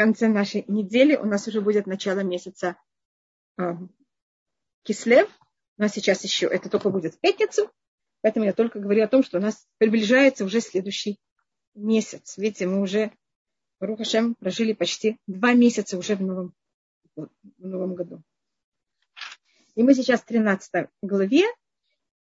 конце нашей недели. У нас уже будет начало месяца э, Кислев. У нас сейчас еще это только будет в пятницу. Поэтому я только говорю о том, что у нас приближается уже следующий месяц. Видите, мы уже, Рухашем, прожили почти два месяца уже в новом, в новом году. И мы сейчас в 13 главе,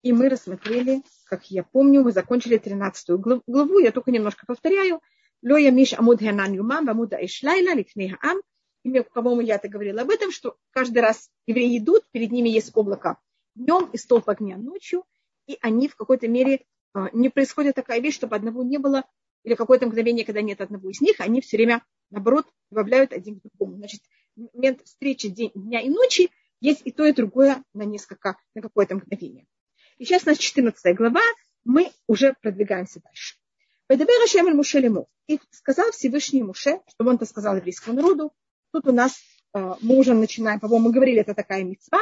и мы рассмотрели, как я помню, мы закончили 13 главу, я только немножко повторяю. Лоя Миш Амуд Ханан Юмам, Амуда Ишлайла, Лифней Хаам. И, по-моему, я это говорила об этом, что каждый раз евреи идут, перед ними есть облако днем и столб огня ночью, и они в какой-то мере, а, не происходит такая вещь, чтобы одного не было, или какое-то мгновение, когда нет одного из них, они все время, наоборот, добавляют один к другому. Значит, момент встречи день, дня и ночи есть и то, и другое на несколько, на какое-то мгновение. И сейчас у нас 14 глава, мы уже продвигаемся дальше. И сказал Всевышний Муше, чтобы он это сказал еврейскому народу. Тут у нас а, мы уже начинаем, по-моему, мы говорили, это такая мецва.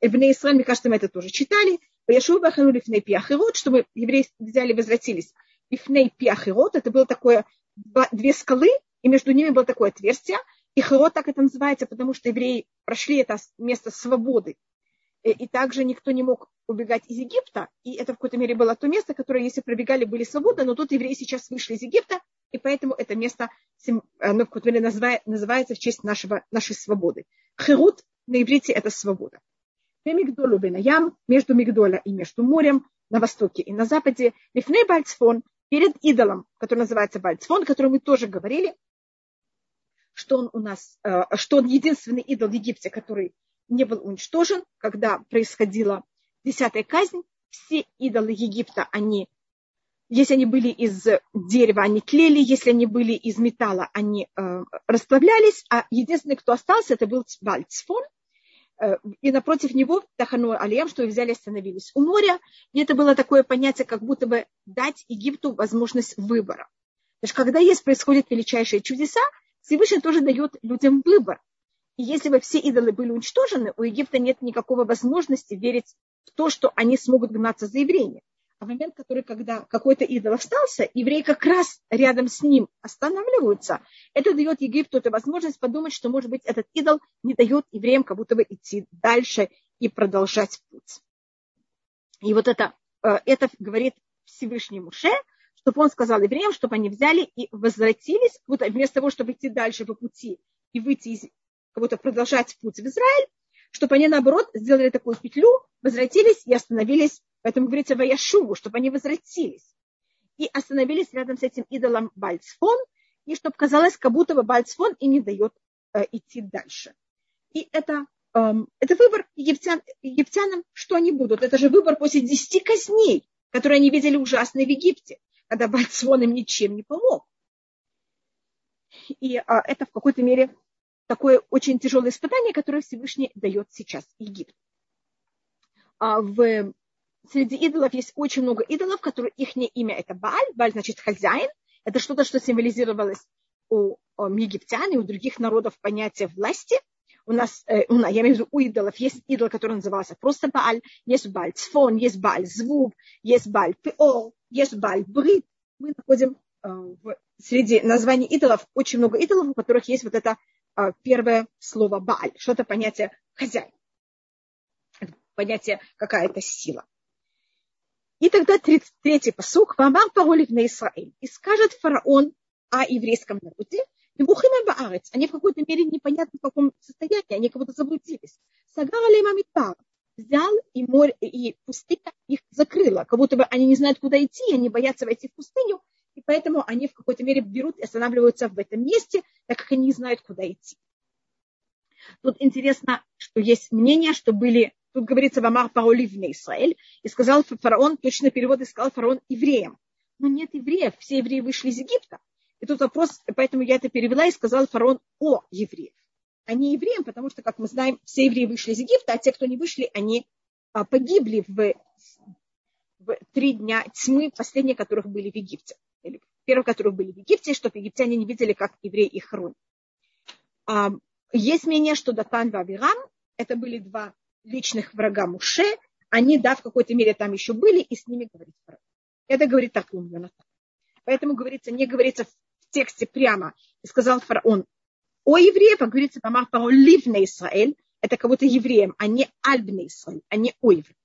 Эбне Исраиль, мне кажется, мы это тоже читали. Пояшу бахану лифней пиахирот, чтобы евреи взяли, возвратились. Лифней пиахирот, это было такое, две скалы, и между ними было такое отверстие. И хирот так это называется, потому что евреи прошли это место свободы. Э, и также никто не мог убегать из Египта. И это в какой-то мере было то место, которое, если пробегали, были свободны. Но тут евреи сейчас вышли из Египта, и поэтому это место оно в какой-то мере называется в честь нашего, нашей свободы. Хирут на иврите это свобода. Мигдолу ям, между Мигдоля и между морем, на востоке и на западе, Лифней Бальцфон, перед идолом, который называется Бальцфон, о котором мы тоже говорили, что он у нас, э, что он единственный идол в Египте, который не был уничтожен, когда происходила десятая казнь. Все идолы Египта, они, если они были из дерева, они клеили, если они были из металла, они э, расплавлялись, а единственный, кто остался, это был Бальцфон – Э, и напротив него Тахану Алиям, что взяли, остановились у моря. И это было такое понятие, как будто бы дать Египту возможность выбора. То есть, когда есть, происходят величайшие чудеса, Всевышний тоже дает людям выбор. И если бы все идолы были уничтожены, у Египта нет никакого возможности верить в то, что они смогут гнаться за евреями. А в момент, который, когда какой-то идол остался, евреи как раз рядом с ним останавливаются, это дает Египту эту возможность подумать, что, может быть, этот идол не дает евреям как будто бы идти дальше и продолжать путь. И вот это, э, это говорит Всевышний Муше, чтобы он сказал евреям, чтобы они взяли и возвратились, вот вместо того, чтобы идти дальше по пути и выйти из, как будто продолжать путь в Израиль, чтобы они, наоборот, сделали такую петлю, возвратились и остановились Поэтому говорится Ваяшуву, чтобы они возвратились. И остановились рядом с этим идолом Бальцфон, и чтобы казалось, как будто бы Бальцфон и не дает э, идти дальше. И это, э, это выбор египтян, египтянам, что они будут. Это же выбор после десяти казней, которые они видели ужасные в Египте, когда Бальцфон им ничем не помог. И э, это в какой-то мере такое очень тяжелое испытание, которое Всевышний дает сейчас Египту. А в среди идолов есть очень много идолов, которые их имя это Баль. Баль значит хозяин. Это что-то, что символизировалось у, у египтян и у других народов понятие власти. У нас, э, у, я имею в виду, у идолов есть идол, который назывался просто Бааль, есть Бааль Цфон, есть Бааль Звук, есть Бааль Пеор, есть Бааль Брит. Мы находим э, в, среди названий идолов очень много идолов, у которых есть вот это э, первое слово Бааль, что-то понятие хозяин, понятие какая-то сила. И тогда 33-й посук, «Вамар паролив на Израиль». И скажет фараон о еврейском народе, Небухима Баарец, они в какой-то мере непонятно в каком состоянии, они будто заблудились. Сагара Леймамитар, взял и море, и пустыня их закрыла, как будто бы они не знают, куда идти, они боятся войти в пустыню, и поэтому они в какой-то мере берут и останавливаются в этом месте, так как они не знают, куда идти. Тут интересно, что есть мнение, что были Тут говорится в Амар Пауливне Израиль. И сказал фараон, точно перевод и сказал фараон евреям. Но нет евреев, все евреи вышли из Египта. И тут вопрос, поэтому я это перевела и сказал фараон о евреях. А не евреям, потому что, как мы знаем, все евреи вышли из Египта, а те, кто не вышли, они а, погибли в, в три дня тьмы, последние которых были в Египте. Или первые, которых были в Египте, чтобы египтяне не видели, как евреи их хоронят. А, есть мнение, что Датан и Авирам, это были два личных врага Муше, они, да, в какой-то мере там еще были, и с ними говорит фараон. Это говорит так Йонатан. Поэтому говорится, не говорится в тексте прямо. Сказал фараон о евреев, как говорится, Тамар Ливна Израиль, это как будто евреям, а не Альбна Израиль, а не о евреев.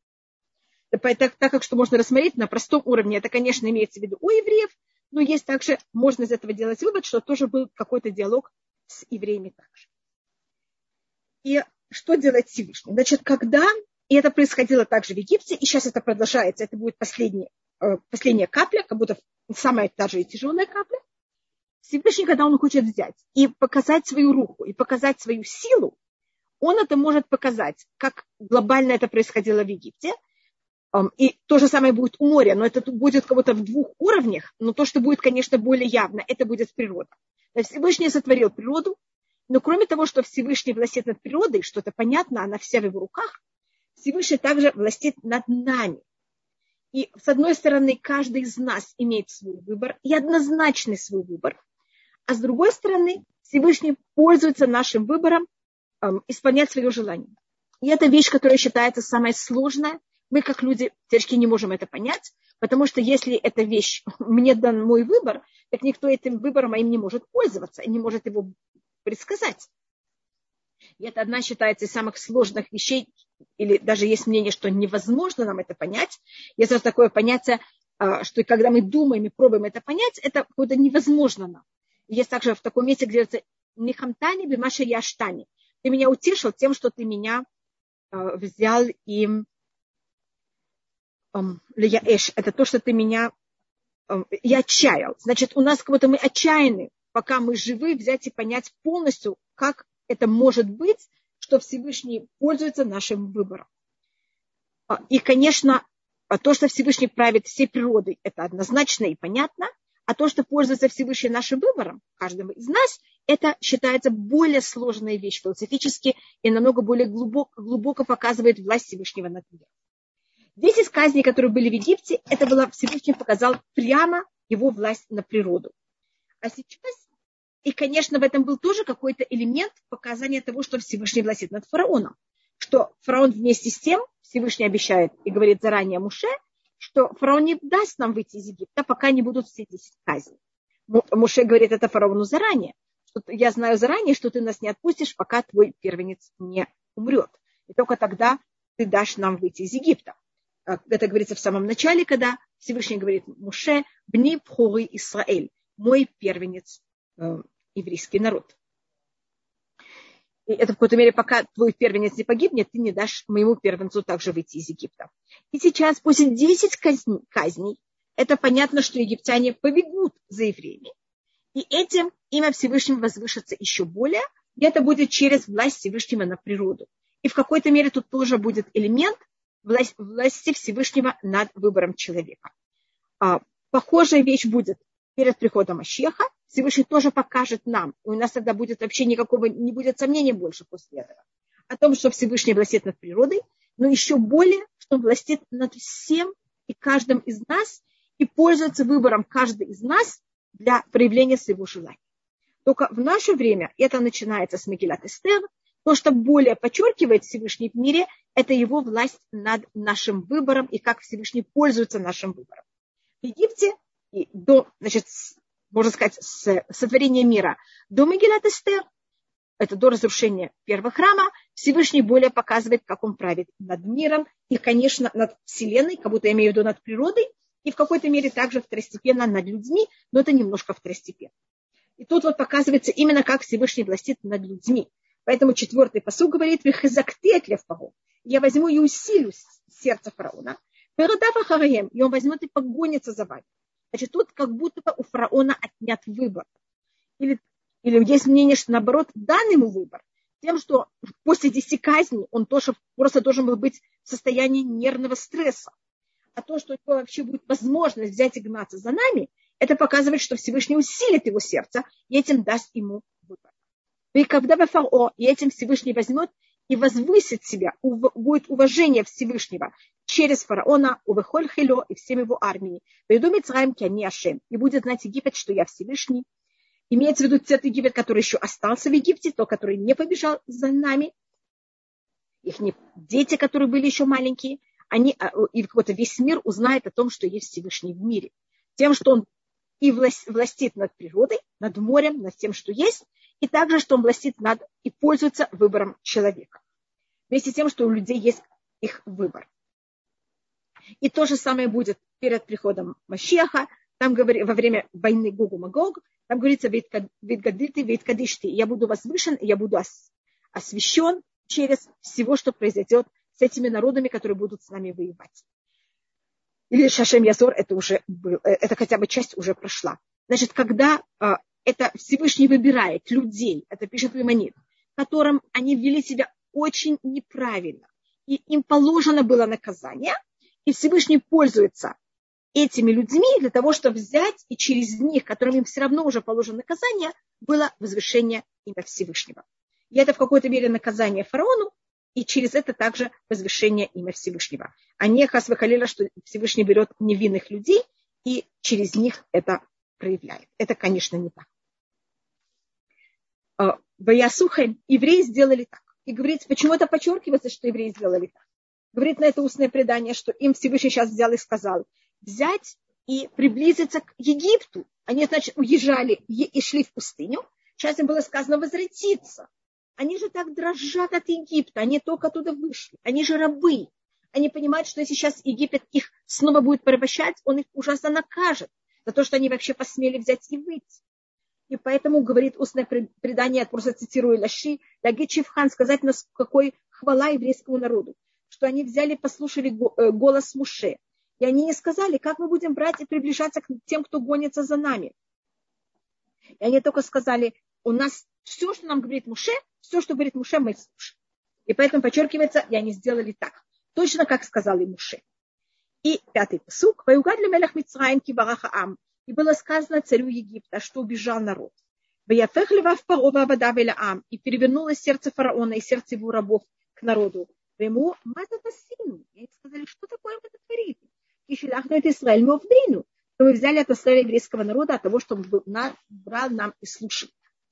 Так, так как что можно рассмотреть на простом уровне, это, конечно, имеется в виду у евреев, но есть также, можно из этого делать вывод, что тоже был какой-то диалог с евреями также. И что делать Всевышний? Значит, когда, и это происходило также в Египте, и сейчас это продолжается, это будет последняя, э, последняя капля, как будто самая та же и тяжелая капля, Всевышний, когда он хочет взять и показать свою руку, и показать свою силу, он это может показать, как глобально это происходило в Египте – и то же самое будет у моря, но это будет как будто в двух уровнях, но то, что будет, конечно, более явно, это будет природа. Всевышний сотворил природу, но кроме того, что Всевышний властит над природой, что это понятно, она вся в его руках, Всевышний также властит над нами. И с одной стороны, каждый из нас имеет свой выбор, и однозначный свой выбор. А с другой стороны, Всевышний пользуется нашим выбором эм, исполнять свое желание. И это вещь, которая считается самой сложной, мы как люди теоретически не можем это понять, потому что если эта вещь, мне дан мой выбор, так никто этим выбором моим не может пользоваться и не может его предсказать. И это одна считается из самых сложных вещей, или даже есть мнение, что невозможно нам это понять. Есть даже такое понятие, а, что когда мы думаем и пробуем это понять, это какое-то невозможно нам. Есть также в таком месте, где говорится «Нихамтани бимаша яштани». Ты меня утешил тем, что ты меня а, взял им лияэш, это то, что ты меня, я отчаял. Значит, у нас как будто мы отчаяны, пока мы живы, взять и понять полностью, как это может быть, что Всевышний пользуется нашим выбором. А, и, конечно, а то, что Всевышний правит всей природой, это однозначно и понятно, а то, что пользуется Всевышний нашим выбором, каждому из нас, это считается более сложная вещь философически и намного более глубоко, глубоко показывает власть Всевышнего над миром. Десять казней, которые были в Египте, это было Всевышний показал прямо его власть на природу. А сейчас, и, конечно, в этом был тоже какой-то элемент показания того, что Всевышний властит над фараоном. Что фараон вместе с тем, Всевышний обещает и говорит заранее Муше, что фараон не даст нам выйти из Египта, пока не будут все десять казней. Муше говорит это фараону заранее. Что я знаю заранее, что ты нас не отпустишь, пока твой первенец не умрет. И только тогда ты дашь нам выйти из Египта. А, это говорится в самом начале, когда Всевышний говорит Муше, бни пхуры Исраэль, мой первенец, э, еврейский народ. И это в какой-то мере, пока твой первенец не погибнет, ты не дашь моему первенцу также выйти из Египта. И сейчас, после 10 казней, казней это понятно, что египтяне побегут за евреями. И этим имя Всевышнего возвышится еще более, и это будет через власть Всевышнего на природу. И в какой-то мере тут тоже будет элемент власть, власти Всевышнего над выбором человека. А, похожая вещь будет перед приходом Ащеха. Всевышний тоже покажет нам. И у нас тогда будет вообще никакого, не будет сомнения больше после этого. О том, что Всевышний властит над природой, но еще более, что он властит над всем и каждым из нас и пользуется выбором каждый из нас для проявления своего желания. Только в наше время это начинается с Мегилат Эстер, то, что более подчеркивает Всевышний в мире, это его власть над нашим выбором и как Всевышний пользуется нашим выбором. В Египте и до, значит, можно сказать, с сотворения мира до Мегилат Эстер, это до разрушения первого храма, Всевышний более показывает, как он правит над миром и, конечно, над Вселенной, как будто я имею в виду над природой, и в какой-то мере также второстепенно над людьми, но это немножко второстепенно. И тут вот показывается именно, как Всевышний властит над людьми. Поэтому четвертый посуд говорит, я возьму и усилю сердце фараона, и он возьмет и погонится за вами. Значит, тут как будто бы у фараона отнят выбор. Или, или есть мнение, что наоборот дан ему выбор. Тем, что после десяти казней он тоже просто должен был быть в состоянии нервного стресса. А то, что у него вообще будет возможность взять и гнаться за нами, это показывает, что Всевышний усилит его сердце и этим даст ему выбор. И когда фарао, и этим Всевышний возьмет и возвысит себя, будет уважение Всевышнего через фараона, увехоль хило и всем его армии. Пойду Мицраем не Ашем. И будет знать Египет, что я Всевышний. Имеется в виду тот Египет, который еще остался в Египте, то, который не побежал за нами. Их дети, которые были еще маленькие, они, а, и какой-то весь мир узнает о том, что есть Всевышний в мире. Тем, что он и властит над природой, над морем, над тем, что есть, и также, что он властит над и пользуется выбором человека. Вместе с тем, что у людей есть их выбор. И то же самое будет перед приходом Машеха, там говори, во время войны Гогу Магог, там говорится, ведь кадишти, я буду возвышен, я буду освящен через всего, что произойдет с этими народами, которые будут с нами воевать. Или Шашем Язор, это уже был, э, это хотя бы часть уже прошла. Значит, когда э, это Всевышний выбирает людей, это пишет Виманит, которым они вели себя очень неправильно, и им положено было наказание, и Всевышний пользуется этими людьми для того, чтобы взять и через них, которым им все равно уже положено наказание, было возвышение имя Всевышнего. И это в какой-то мере наказание фараону, и через это также возвышение имя Всевышнего. А не хас что Всевышний берет невинных людей и через них это проявляет. Это, конечно, не так. А, Ваясухем евреи сделали так. И говорится, почему это подчеркивается, что евреи сделали так. Говорит на это устное предание, что им Всевышний сейчас взял и сказал, взять и приблизиться к Египту. Они, значит, уезжали и шли в пустыню. Сейчас им было сказано возвратиться. Они же так дрожат от Египта, они только оттуда вышли. Они же рабы. Они понимают, что если сейчас Египет их снова будет порабощать, он их ужасно накажет за то, что они вообще посмели взять и выйти. И поэтому, говорит устное предание, я просто цитирую Лаши, Лаги Чифхан, сказать нас, какой хвала еврейскому народу, что они взяли, послушали э, голос Муше, и они не сказали, как мы будем брать и приближаться к тем, кто гонится за нами. И они только сказали, у нас все, что нам говорит Муше, все, что говорит Муше, мы слушаем. И поэтому подчеркивается, и они сделали так. Точно как сказал и Муше. И пятый посук. Ваюгадли мелях Мицраим кибараха ам. И было сказано царю Египта, что убежал народ. И перевернулось сердце фараона и сердце его рабов к народу. Ему мататасину. И они сказали, что такое мы это творим? И шилахну это Израиль мовдину. Мы взяли это слово еврейского народа от того, что он брал нам и слушал.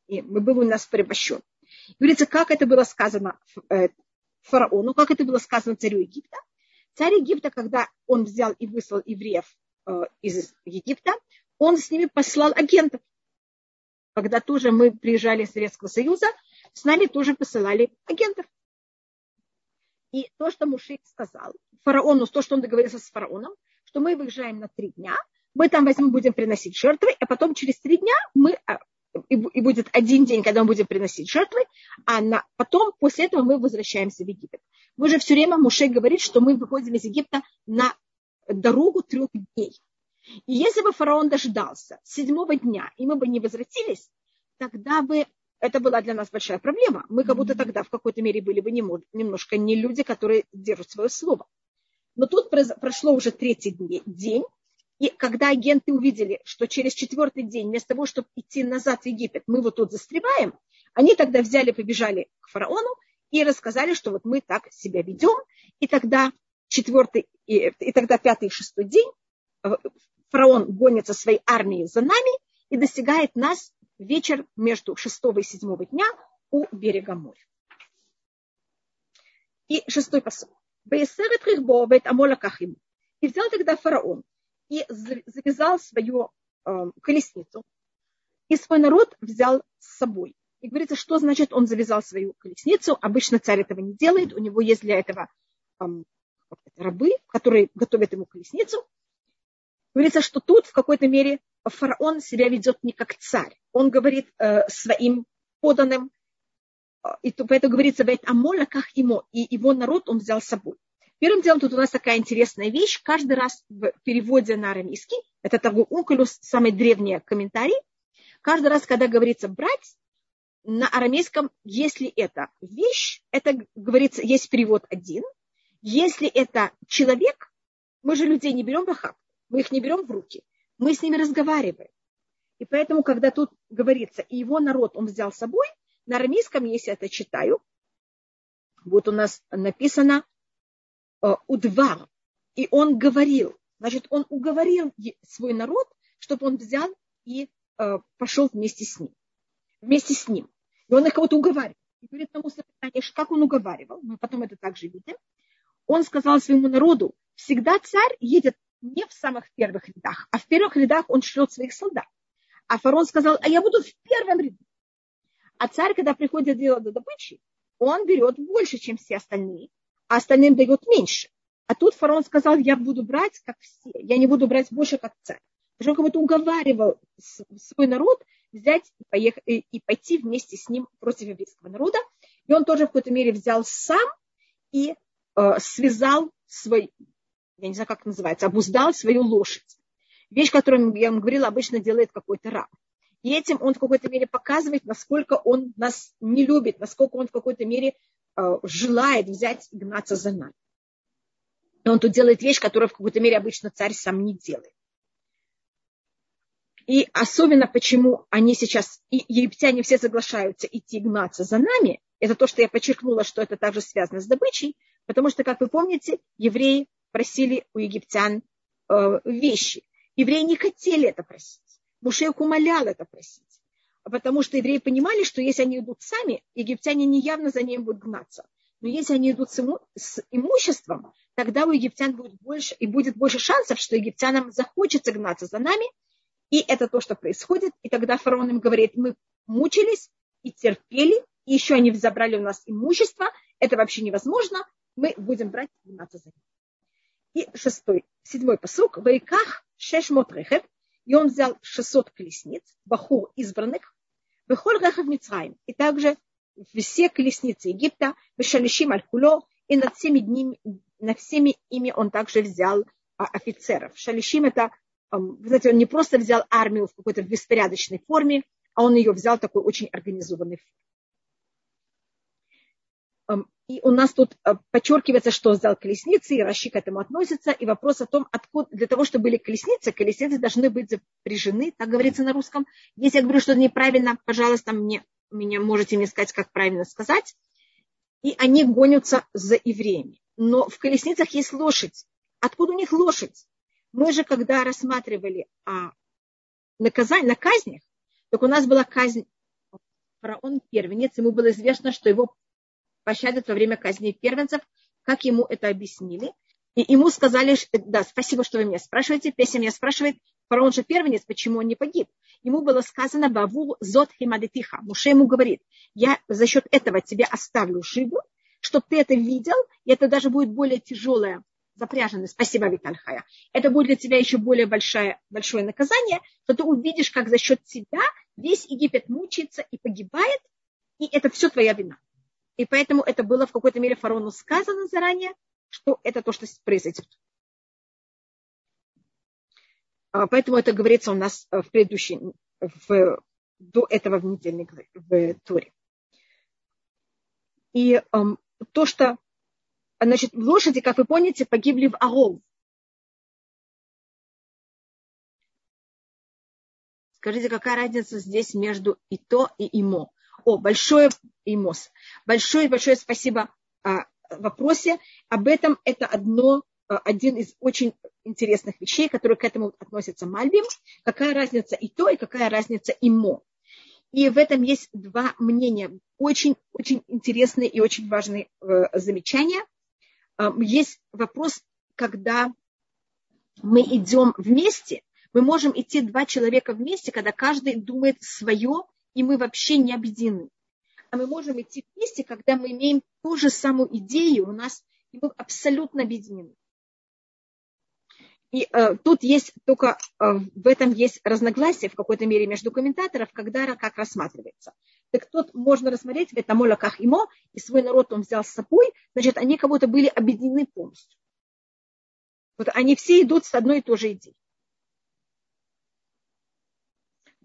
И мы были у нас порабощен. Говорится, как это было сказано э, фараону, как это было сказано царю Египта. Царь Египта, когда он взял и выслал евреев э, из Египта, он с ними послал агентов. Когда тоже мы приезжали из Советского Союза, с нами тоже посылали агентов. И то, что Мушик сказал фараону, то, что он договорился с фараоном, что мы выезжаем на три дня, мы там возьмем, будем приносить жертвы, а потом через три дня мы а, и будет один день, когда мы будем приносить жертвы, а на, потом, после этого мы возвращаемся в Египет. Мы же все время Муше говорит, что мы выходим из Египта на дорогу трех дней. И если бы фараон дождался седьмого дня, и мы бы не возвратились, тогда бы это была для нас большая проблема. Мы как будто тогда в какой-то мере были бы немножко не люди, которые держат свое слово. Но тут прошло уже третий день, и когда агенты увидели, что через четвертый день, вместо того, чтобы идти назад в Египет, мы вот тут застреваем, они тогда взяли, побежали к фараону и рассказали, что вот мы так себя ведем. И тогда четвертый, и, и тогда пятый и шестой день э, фараон гонится своей армией за нами и достигает нас вечер между шестого и седьмого дня у берега моря. И шестой посыл. И взял тогда фараон и завязал свою э, колесницу. И свой народ взял с собой. И говорится, что значит он завязал свою колесницу. Обычно царь этого не делает. У него есть для этого э, рабы, которые готовят ему колесницу. Говорится, что тут в какой-то мере фараон себя ведет не как царь. Он говорит э, своим поданным, э, и поэтому говорится, в Амолаках ему, и его народ он взял с собой. Первым делом тут у нас такая интересная вещь. Каждый раз в переводе на арамейский, это такой ункулюс, самый древний комментарий, каждый раз, когда говорится брать, на арамейском, если это вещь, это говорится, есть перевод один. Если это человек, мы же людей не берем в охапку, мы их не берем в руки, мы с ними разговариваем. И поэтому, когда тут говорится, и его народ он взял с собой, на арамейском, если это читаю, вот у нас написано Э, удвар. И он говорил, значит, он уговорил свой народ, чтобы он взял и э, пошел вместе с ним. Вместе с ним. И он их кого-то уговаривал. И говорит тому питание, как он уговаривал, мы потом это также видим. Он сказал своему народу, всегда царь едет не в самых первых рядах, а в первых рядах он шлет своих солдат. А фарон сказал, а я буду в первом ряду. А царь, когда приходит дело до добычи, он берет больше, чем все остальные, а остальным дает меньше. А тут фараон сказал, я буду брать, как все, я не буду брать больше, как царь. Потому что он как будто уговаривал свой народ взять и, поехать, и пойти вместе с ним против еврейского народа. И он тоже в какой-то мере взял сам и э, связал свой, я не знаю, как это называется, обуздал свою лошадь. Вещь, которую я вам говорила, обычно делает какой-то раб. И этим он в какой-то мере показывает, насколько он нас не любит, насколько он в какой-то мере э, желает взять и гнаться за нами. И он тут делает вещь, которую в какой-то мере обычно царь сам не делает. И особенно почему они сейчас, и египтяне все соглашаются идти гнаться за нами, это то, что я подчеркнула, что это также связано с добычей, потому что, как вы помните, евреи просили у египтян э, вещи. Евреи не хотели это просить. Мушех умолял это просить. Потому что евреи понимали, что если они идут сами, египтяне не явно за ним будут гнаться. Но если они идут с, иму, с имуществом, тогда у египтян будет больше, и будет больше шансов, что египтянам захочется гнаться за нами. И это то, что происходит. И тогда фараон им говорит, мы мучились и терпели, и еще они забрали у нас имущество. Это вообще невозможно. Мы будем брать и гнаться за ними. И шестой, седьмой посок. Вайках шешмот рехет и он взял 600 колесниц, бахур избранных, выхоль рехав Мицраим, и также все колесницы Египта, вышалищим аль-куло, и над всеми, днями, над всеми ими он также взял а, офицеров. Шалишим это, вы знаете, он не просто взял армию в какой-то беспорядочной форме, а он ее взял такой очень организованной форме. И у нас тут э, подчеркивается, что взял колесницы, и Раши к этому относится. И вопрос о том, откуда, для того, чтобы были колесницы, колесницы должны быть запряжены, так говорится на русском. Если я говорю что-то неправильно, пожалуйста, мне, меня можете мне сказать, как правильно сказать. И они гонятся за евреями. Но в колесницах есть лошадь. Откуда у них лошадь? Мы же, когда рассматривали а, наказание, на казнях, так у нас была казнь фараон первенец, ему было известно, что его пощадят во время казни первенцев, как ему это объяснили. И ему сказали, да, спасибо, что вы меня спрашиваете. Песня меня спрашивает, фараон же первенец, почему он не погиб? Ему было сказано, Баву зот химадетиха. Муше ему говорит, я за счет этого тебе оставлю живу, чтобы ты это видел, и это даже будет более тяжелое запряженное. Спасибо, Витальхая. Это будет для тебя еще более большое, большое наказание, что ты увидишь, как за счет тебя весь Египет мучается и погибает, и это все твоя вина. И поэтому это было в какой-то мере фараону сказано заранее, что это то, что произойдет. А, поэтому это говорится у нас в предыдущем, в, до этого в недельной в Торе. И эм, то, что значит, лошади, как вы помните, погибли в Арол. Скажите, какая разница здесь между и то, и имо? О, большое имос. Большое-большое спасибо о вопросе. Об этом это одно, один из очень интересных вещей, которые к этому относятся Мальбим. Какая разница и то, и какая разница имо. И в этом есть два мнения. Очень-очень интересные и очень важные э, замечания. Есть вопрос, когда мы идем вместе, мы можем идти два человека вместе, когда каждый думает свое и мы вообще не объединены. А мы можем идти вместе, когда мы имеем ту же самую идею у нас, и мы абсолютно объединены. И э, тут есть только, э, в этом есть разногласие в какой-то мере между комментаторов, когда как рассматривается. Так тут можно рассмотреть, это Молоках Имо, и свой народ он взял с собой, значит, они как будто были объединены полностью. Вот они все идут с одной и той же идеей.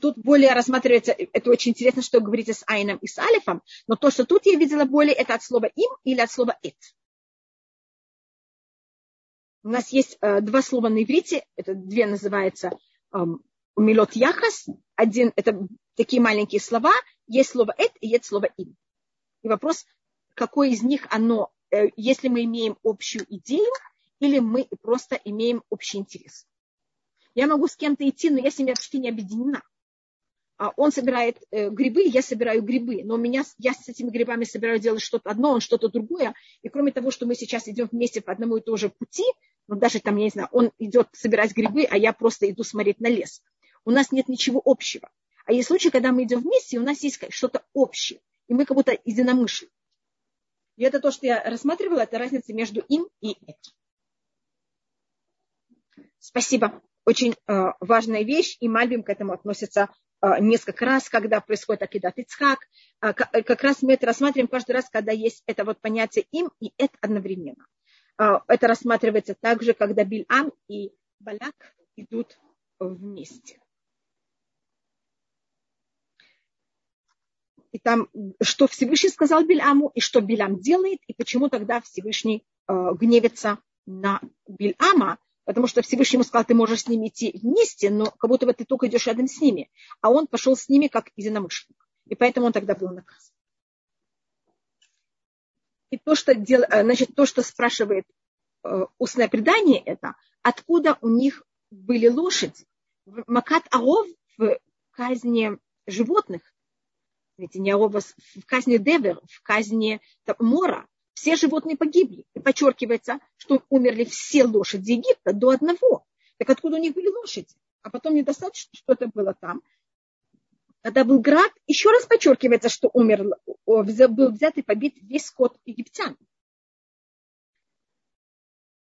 Тут более рассматривается, это очень интересно, что говорите с Айном и с Алифом, но то, что тут я видела более, это от слова им или от слова эт. У нас есть э, два слова на иврите, это две называются э, милот яхас, один, это такие маленькие слова, есть слово эт и есть слово им. И вопрос, какой из них оно, э, если мы имеем общую идею, или мы просто имеем общий интерес. Я могу с кем-то идти, но я с ними почти не объединена. А он собирает э, грибы, я собираю грибы, но у меня, я с этими грибами собираю делать что-то одно, он что-то другое. И кроме того, что мы сейчас идем вместе по одному и тому же пути, ну даже там, я не знаю, он идет собирать грибы, а я просто иду смотреть на лес. У нас нет ничего общего. А есть случаи, когда мы идем вместе, и у нас есть что-то общее, и мы как будто единомышленники. И это то, что я рассматривала, это разница между им и этим. Спасибо. Очень э, важная вещь, и Мальбим к этому относится несколько раз, когда происходит Акидат Ицхак. Э, как, раз мы это рассматриваем каждый раз, когда есть это вот понятие им и это одновременно. Э, это рассматривается также, когда Бильам и Баляк идут вместе. и там, что Всевышний сказал Бильаму, и что Билям делает, и почему тогда Всевышний э, гневится на Бильама, потому что Всевышний ему сказал, ты можешь с ними идти вместе, но как будто бы ты только идешь рядом с ними. А он пошел с ними как единомышленник. И поэтому он тогда был наказан. И то, что, дел, э, значит, то, что спрашивает э, устное предание, это откуда у них были лошади. Макат Аров в казни животных ведь не в казни Девер, в казни Мора, все животные погибли. И подчеркивается, что умерли все лошади Египта до одного. Так откуда у них были лошади? А потом недостаточно, что это было там. Когда был град, еще раз подчеркивается, что умер, был взят и побит весь скот египтян.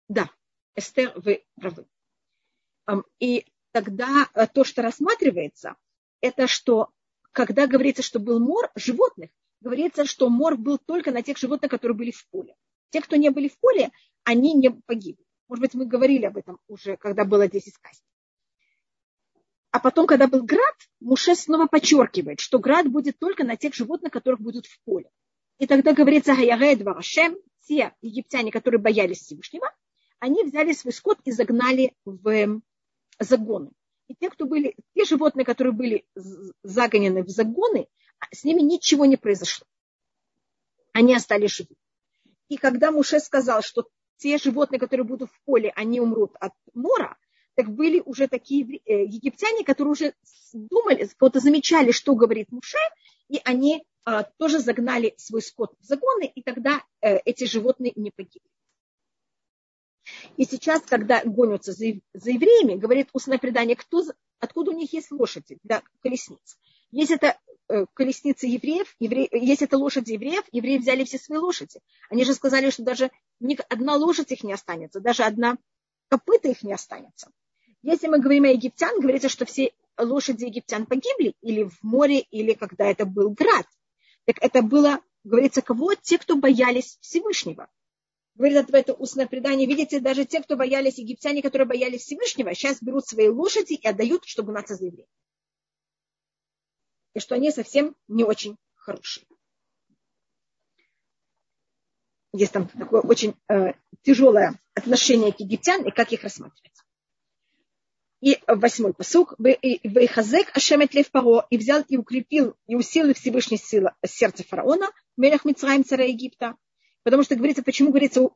Да, Эстер, вы правы. И тогда э, то, что рассматривается, это что когда говорится, что был мор животных, говорится, что мор был только на тех животных, которые были в поле. Те, кто не были в поле, они не погибли. Может быть, мы говорили об этом уже, когда было 10 казней. А потом, когда был град, Муше снова подчеркивает, что град будет только на тех животных, которых будут в поле. И тогда говорится, Хаяред Варашем, те египтяне, которые боялись Всевышнего, они взяли свой скот и загнали в загоны. И те, кто были, те животные, которые были загонены в загоны, с ними ничего не произошло. Они остались живы. И когда Муше сказал, что те животные, которые будут в поле, они умрут от мора, так были уже такие э, египтяне, которые уже думали, вот замечали, что говорит Муше, и они а, тоже загнали свой скот в загоны, и тогда э, эти животные не погибли. И сейчас, когда гонятся за, за евреями, говорит устное предание, кто, откуда у них есть лошади для колесниц. Если это колесницы евреев, евре, если это лошади евреев, евреи взяли все свои лошади. Они же сказали, что даже ни одна лошадь их не останется, даже одна копыта их не останется. Если мы говорим о египтян, говорится, что все лошади египтян погибли или в море, или когда это был град. Так это было, говорится, кого? Те, кто боялись Всевышнего говорит это устное предание, видите, даже те, кто боялись египтяне, которые боялись Всевышнего, сейчас берут свои лошади и отдают, чтобы гнаться за евреев. И что они совсем не очень хорошие. Есть там такое очень э, тяжелое отношение к египтян и как их рассматривать. И восьмой посук. Вейхазек Ашемет Лев Паро и взял и укрепил и усилил Всевышний сила сердце фараона, Мелях Мицраим царя Египта, Потому что говорится, почему говорится,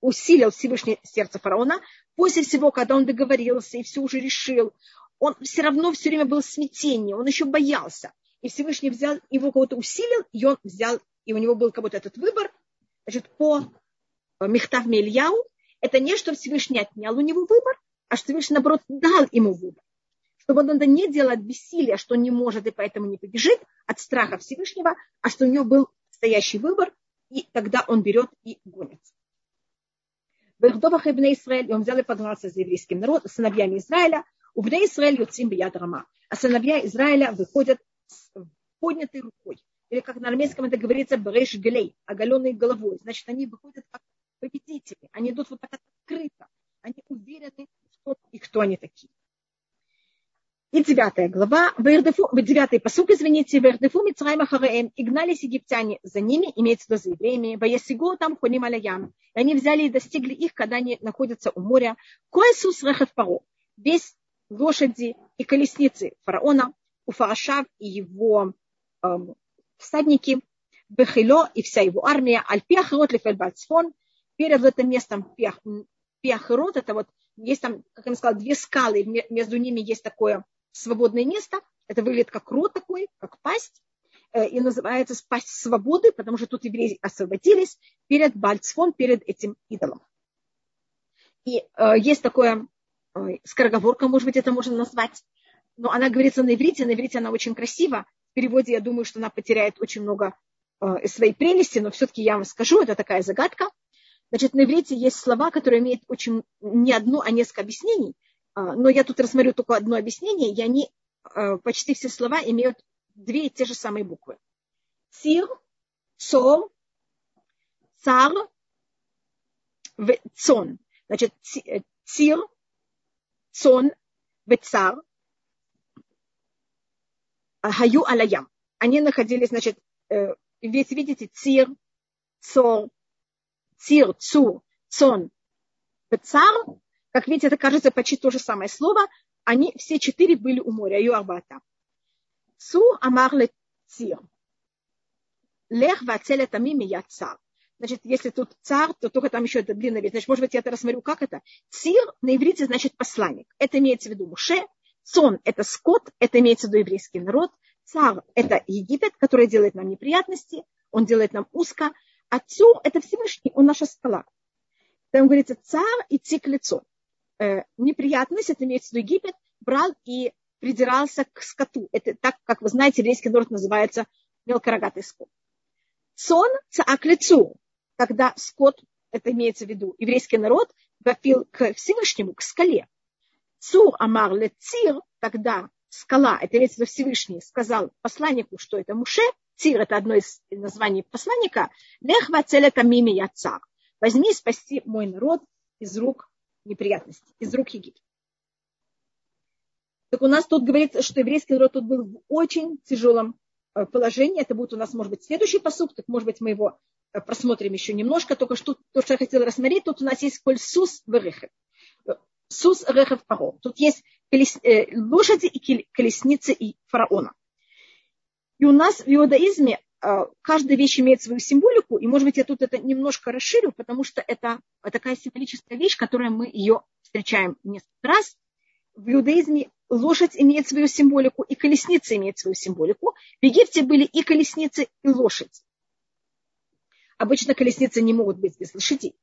усилил Всевышний сердце фараона. После всего, когда он договорился и все уже решил, он все равно все время был в смятении, он еще боялся. И Всевышний взял, его кого-то усилил, и он взял, и у него был как будто этот выбор. Значит, по Мехтав Мельяу, это не, что Всевышний отнял у него выбор, а что Всевышний, наоборот, дал ему выбор. Чтобы он это не делал от бессилия, что не может и поэтому не побежит, от страха Всевышнего, а что у него был настоящий выбор, и тогда он берет и гонит. Вехдовах и Израиль, он взял и погнался за еврейским народом, сыновьями Израиля, у Бней Израиль юцим бияд рама. А сыновья Израиля выходят с поднятой рукой. Или как на армейском это говорится, бреш глей, оголенной головой. Значит, они выходят как победители. Они идут вот так открыто. Они уверены, кто и кто они такие. И девятая глава, девятый посук, извините, Вердефу Мицраима Хараэм, и гнались египтяне за ними, имеется в виду за евреями, Ваясигу там Хуним Алаям. И они взяли и достигли их, когда они находятся у моря. Коэсус Рехев Паро, весь лошади и колесницы фараона, у Фарашав и его эм, всадники, Бехило и вся его армия, Альпиахрот Лефельбальцфон, перед этим местом Пиахрот, это вот есть там, как я сказала, две скалы, между ними есть такое свободное место. Это выглядит как рот такой, как пасть. Э, и называется пасть свободы, потому что тут евреи освободились перед Бальцфон, перед этим идолом. И э, есть такое, скороговорка, может быть, это можно назвать. но она говорится на иврите, на иврите она очень красива. В переводе я думаю, что она потеряет очень много э, своей прелести, но все-таки я вам скажу, это такая загадка. Значит, на иврите есть слова, которые имеют очень не одно, а несколько объяснений. А, но я тут рассмотрю только одно объяснение, и они, э, почти все слова имеют две и те же самые буквы. Цир, цор, цар, цон. Значит, цир, цон, цар, хаю алаям. Они находились, значит, э, ведь видите, цир, цор, цир, цу, цон, цар, как видите, это кажется почти то же самое слово. Они все четыре были у моря, юарбата. Цу амар ле цир. Лех вацель это мими я цар. Значит, если тут цар, то только там еще это длинная вещь. Значит, может быть, я это рассмотрю, как это. Цир на иврите значит посланник. Это имеется в виду Муше. Цон – это скот, это имеется в виду еврейский народ. Цар – это Египет, который делает нам неприятности, он делает нам узко. А Цур – это Всевышний, он наша скала. Там говорится цар и цик лицо. Э, неприятность, это имеется в виду Египет, брал и придирался к скоту. Это так, как вы знаете, еврейский народ называется мелкорогатый скот. Сон цаак лицу, когда скот, это имеется в виду еврейский народ, вопил к Всевышнему, к скале. Цур амар лецир, тогда скала, это имеется в виду Всевышний, сказал посланнику, что это Муше, Цир – это одно из названий посланника, Лехва целета мими я цар. Возьми спасти мой народ из рук неприятностей, из рук Египта. Так у нас тут говорится, что еврейский народ тут был в очень тяжелом э, положении. Это будет у нас, может быть, следующий посуд, так, может быть, мы его просмотрим еще немножко. Только что то, что я хотела рассмотреть, тут у нас есть коль сус в Сус рехев паро. Тут есть колес, э, лошади и колесницы и фараона. И у нас в иудаизме э, каждая вещь имеет свою символику, и, может быть, я тут это немножко расширю, потому что это такая символическая вещь, которая мы ее встречаем несколько раз. В иудаизме лошадь имеет свою символику, и колесница имеет свою символику. В Египте были и колесницы, и лошадь. Обычно колесницы не могут быть без лошадей,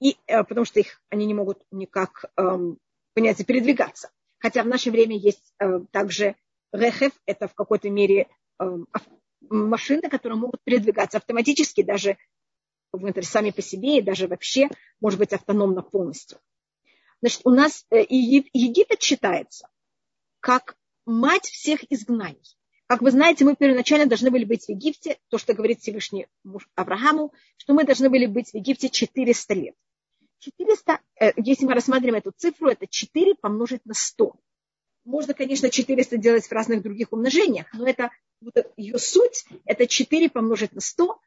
и, э, потому что их, они не могут никак, эм, понятие, передвигаться. Хотя в наше время есть э, также рехев, это в какой-то мере Эм, машины, которые могут передвигаться автоматически даже сами по себе и даже вообще, может быть, автономно полностью. Значит, у нас э, Египет считается как мать всех изгнаний. Как вы знаете, мы первоначально должны были быть в Египте, то, что говорит Всевышний муж Аврааму, что мы должны были быть в Египте 400 лет. 400, э, если мы рассматриваем эту цифру, это 4 помножить на 100. Можно, конечно, 400 делать в разных других умножениях, но это ее суть, это 4 помножить на 100.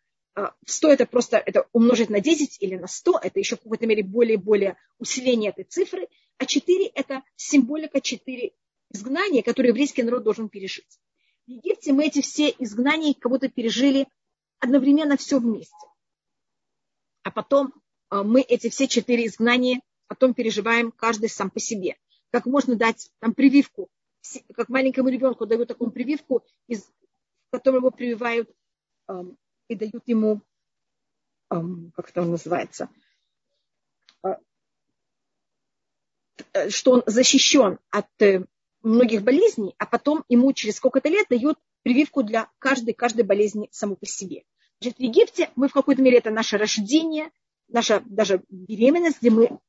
100 а, это просто это умножить на 10 или на 100, это еще в какой-то мере более-более усиление этой цифры. А 4 это символика 4 изгнания, которые еврейский народ должен пережить. В Египте мы эти все изгнания как будто пережили одновременно все вместе. А потом а, мы эти все четыре изгнания потом переживаем каждый сам по себе. Как можно дать там прививку, как маленькому ребенку дают такую прививку, из, в которой его прививают эм, и дают ему, эм, как это называется, э, э, что он защищен от э, многих болезней, а потом ему через сколько-то лет дают прививку для каждой, каждой болезни саму по себе. Значит, в Египте мы в какой-то мере это наше рождение, наша даже беременность, где мы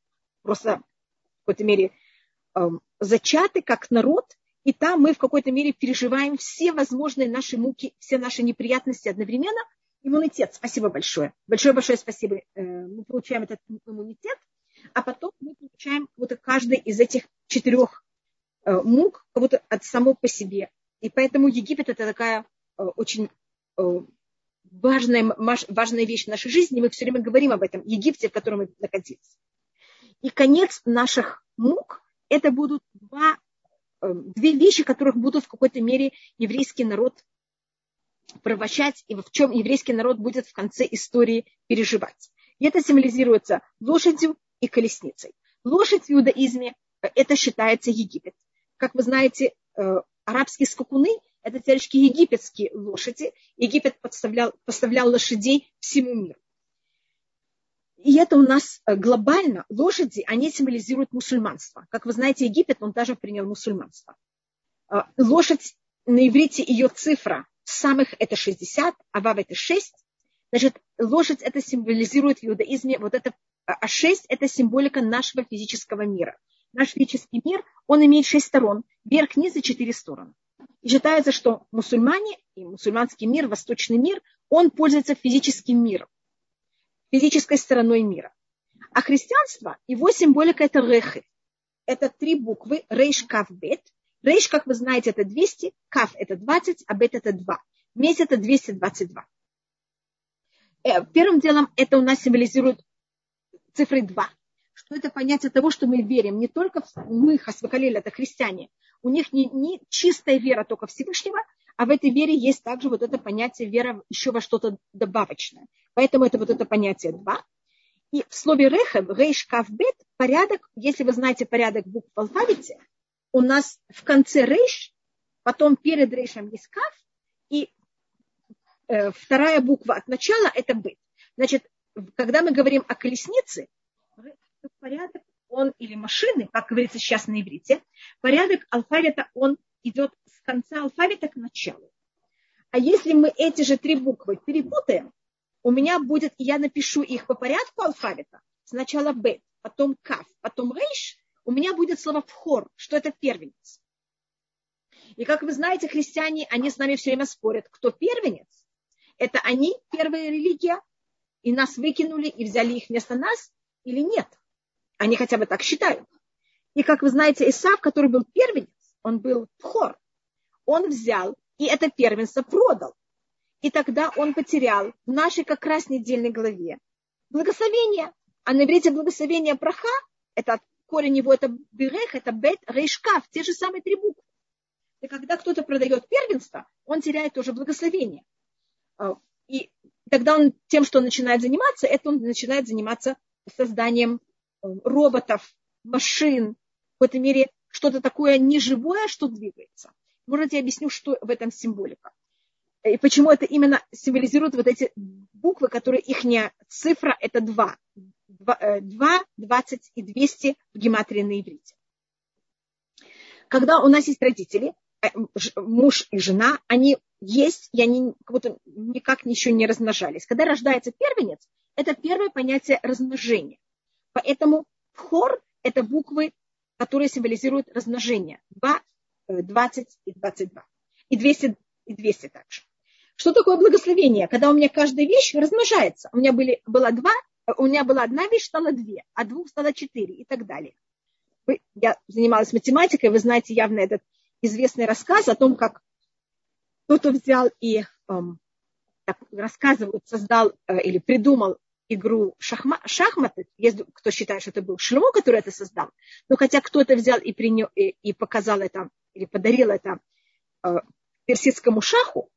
просто в какой-то мере Эм, зачаты как народ, и там мы в какой-то мере переживаем все возможные наши муки, все наши неприятности одновременно. Иммунитет, спасибо большое. Большое-большое спасибо. Э, мы получаем этот иммунитет, а потом мы получаем вот каждый из этих четырех мук как будто от само по себе. И поэтому Египет это такая э, очень важная, важная вещь в нашей жизни. Мы все время говорим об этом Египте, в котором мы находились. И конец наших мук это будут два, две вещи, которых будут в какой-то мере еврейский народ провощать, и в чем еврейский народ будет в конце истории переживать. И это символизируется лошадью и колесницей. Лошадь в иудаизме э, – это считается Египет. Как вы знаете, э, арабские скакуны – это теоретически египетские лошади. Египет поставлял, поставлял лошадей всему миру. И это у нас э, глобально, лошади, они символизируют мусульманство. Как вы знаете, Египет, он даже принял мусульманство. А, лошадь на иврите ее цифра самых это 60, а вав это 6. Значит, лошадь это символизирует в иудаизме, вот это, а 6 это символика нашего физического мира. Наш физический мир, он имеет 6 сторон, вверх, низ и 4 стороны. И считается, что мусульмане и мусульманский мир, восточный мир, он пользуется физическим миром, физической стороной мира. А христианство, его символика это рехи. Это три буквы, рейш, кав, бет. Рейш, как вы знаете, это 200, кав это 20, а бет это 2. Вместе это 222. Э, первым делом это у нас символизирует цифры 2. Что это понятие того, что мы верим. Не только мы, Хасвакалель, это христиане. У них не, не чистая вера только Всевышнего, а в этой вере есть также вот это понятие вера еще во что-то добавочное. Поэтому это вот это понятие 2. И в слове рехев, рейш, кав, бет, порядок, если вы знаете порядок букв в алфавите, у нас в конце рейш, потом перед рейшем есть кав, и э, вторая буква от начала это бет. Значит, когда мы говорим о колеснице, порядок, он или машины, как говорится сейчас на иврите, порядок алфавита, он идет с конца алфавита к началу. А если мы эти же три буквы перепутаем, у меня будет, я напишу их по порядку алфавита, сначала Б, потом Кав, потом Рейш, у меня будет слово вхор, что это первенец. И как вы знаете, христиане, они с нами все время спорят, кто первенец. Это они, первая религия, и нас выкинули, и взяли их вместо нас, или нет. Они хотя бы так считают. И как вы знаете, Исав, который был первенец, он был вхор, он взял и это первенство продал. И тогда он потерял в нашей как раз недельной главе благословение. А на иврите благословение праха, это корень его, это берех, это бет, рейшкав, те же самые три буквы. И когда кто-то продает первенство, он теряет тоже благословение. А, и тогда он тем, что он начинает заниматься, это он начинает заниматься созданием роботов, машин, в какой-то мере что-то такое неживое, что двигается. Может, я объясню, что в этом символика и почему это именно символизирует вот эти буквы, которые их цифра это 2. 2, 20 и 200 в гематрии на иврите. Когда у нас есть родители, э, муж и жена, они есть, и они как будто никак еще не размножались. Когда рождается первенец, это первое понятие размножения. Поэтому хор – это буквы, которые символизируют размножение. 2, 20 э, и 22. И 200, и 200 также. Что такое благословение? Когда у меня каждая вещь размножается. У меня были, было два, у меня была одна вещь, стала две, а двух стало четыре и так далее. Я занималась математикой, вы знаете явно этот известный рассказ о том, как кто-то взял и эм, так, рассказывают, создал э, или придумал игру шахма, шахматы. Есть кто считает, что это был Шлемо, который это создал. Но хотя кто-то взял и, принял, и, и показал это, или подарил это э, персидскому шаху,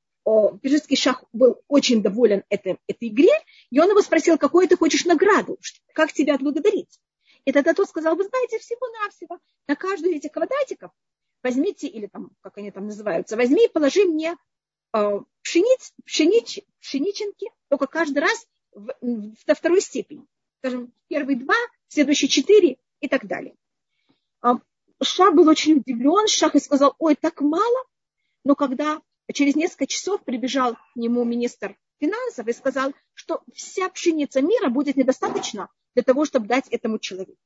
персидский шах был очень доволен этой, этой игре, и он его спросил, какую ты хочешь награду, как тебя отблагодарить. И тогда тот сказал, вы знаете, всего-навсего, на каждую из этих квадратиков возьмите, или там, как они там называются, возьми и положи мне э, пшениц, пшенич, пшениченки, только каждый раз в, в, второй степени. Скажем, первые два, следующие четыре и так далее. Э, Шах был очень удивлен, Шах и сказал, ой, так мало, но когда через несколько часов прибежал к нему министр финансов и сказал, что вся пшеница мира будет недостаточно для того, чтобы дать этому человеку.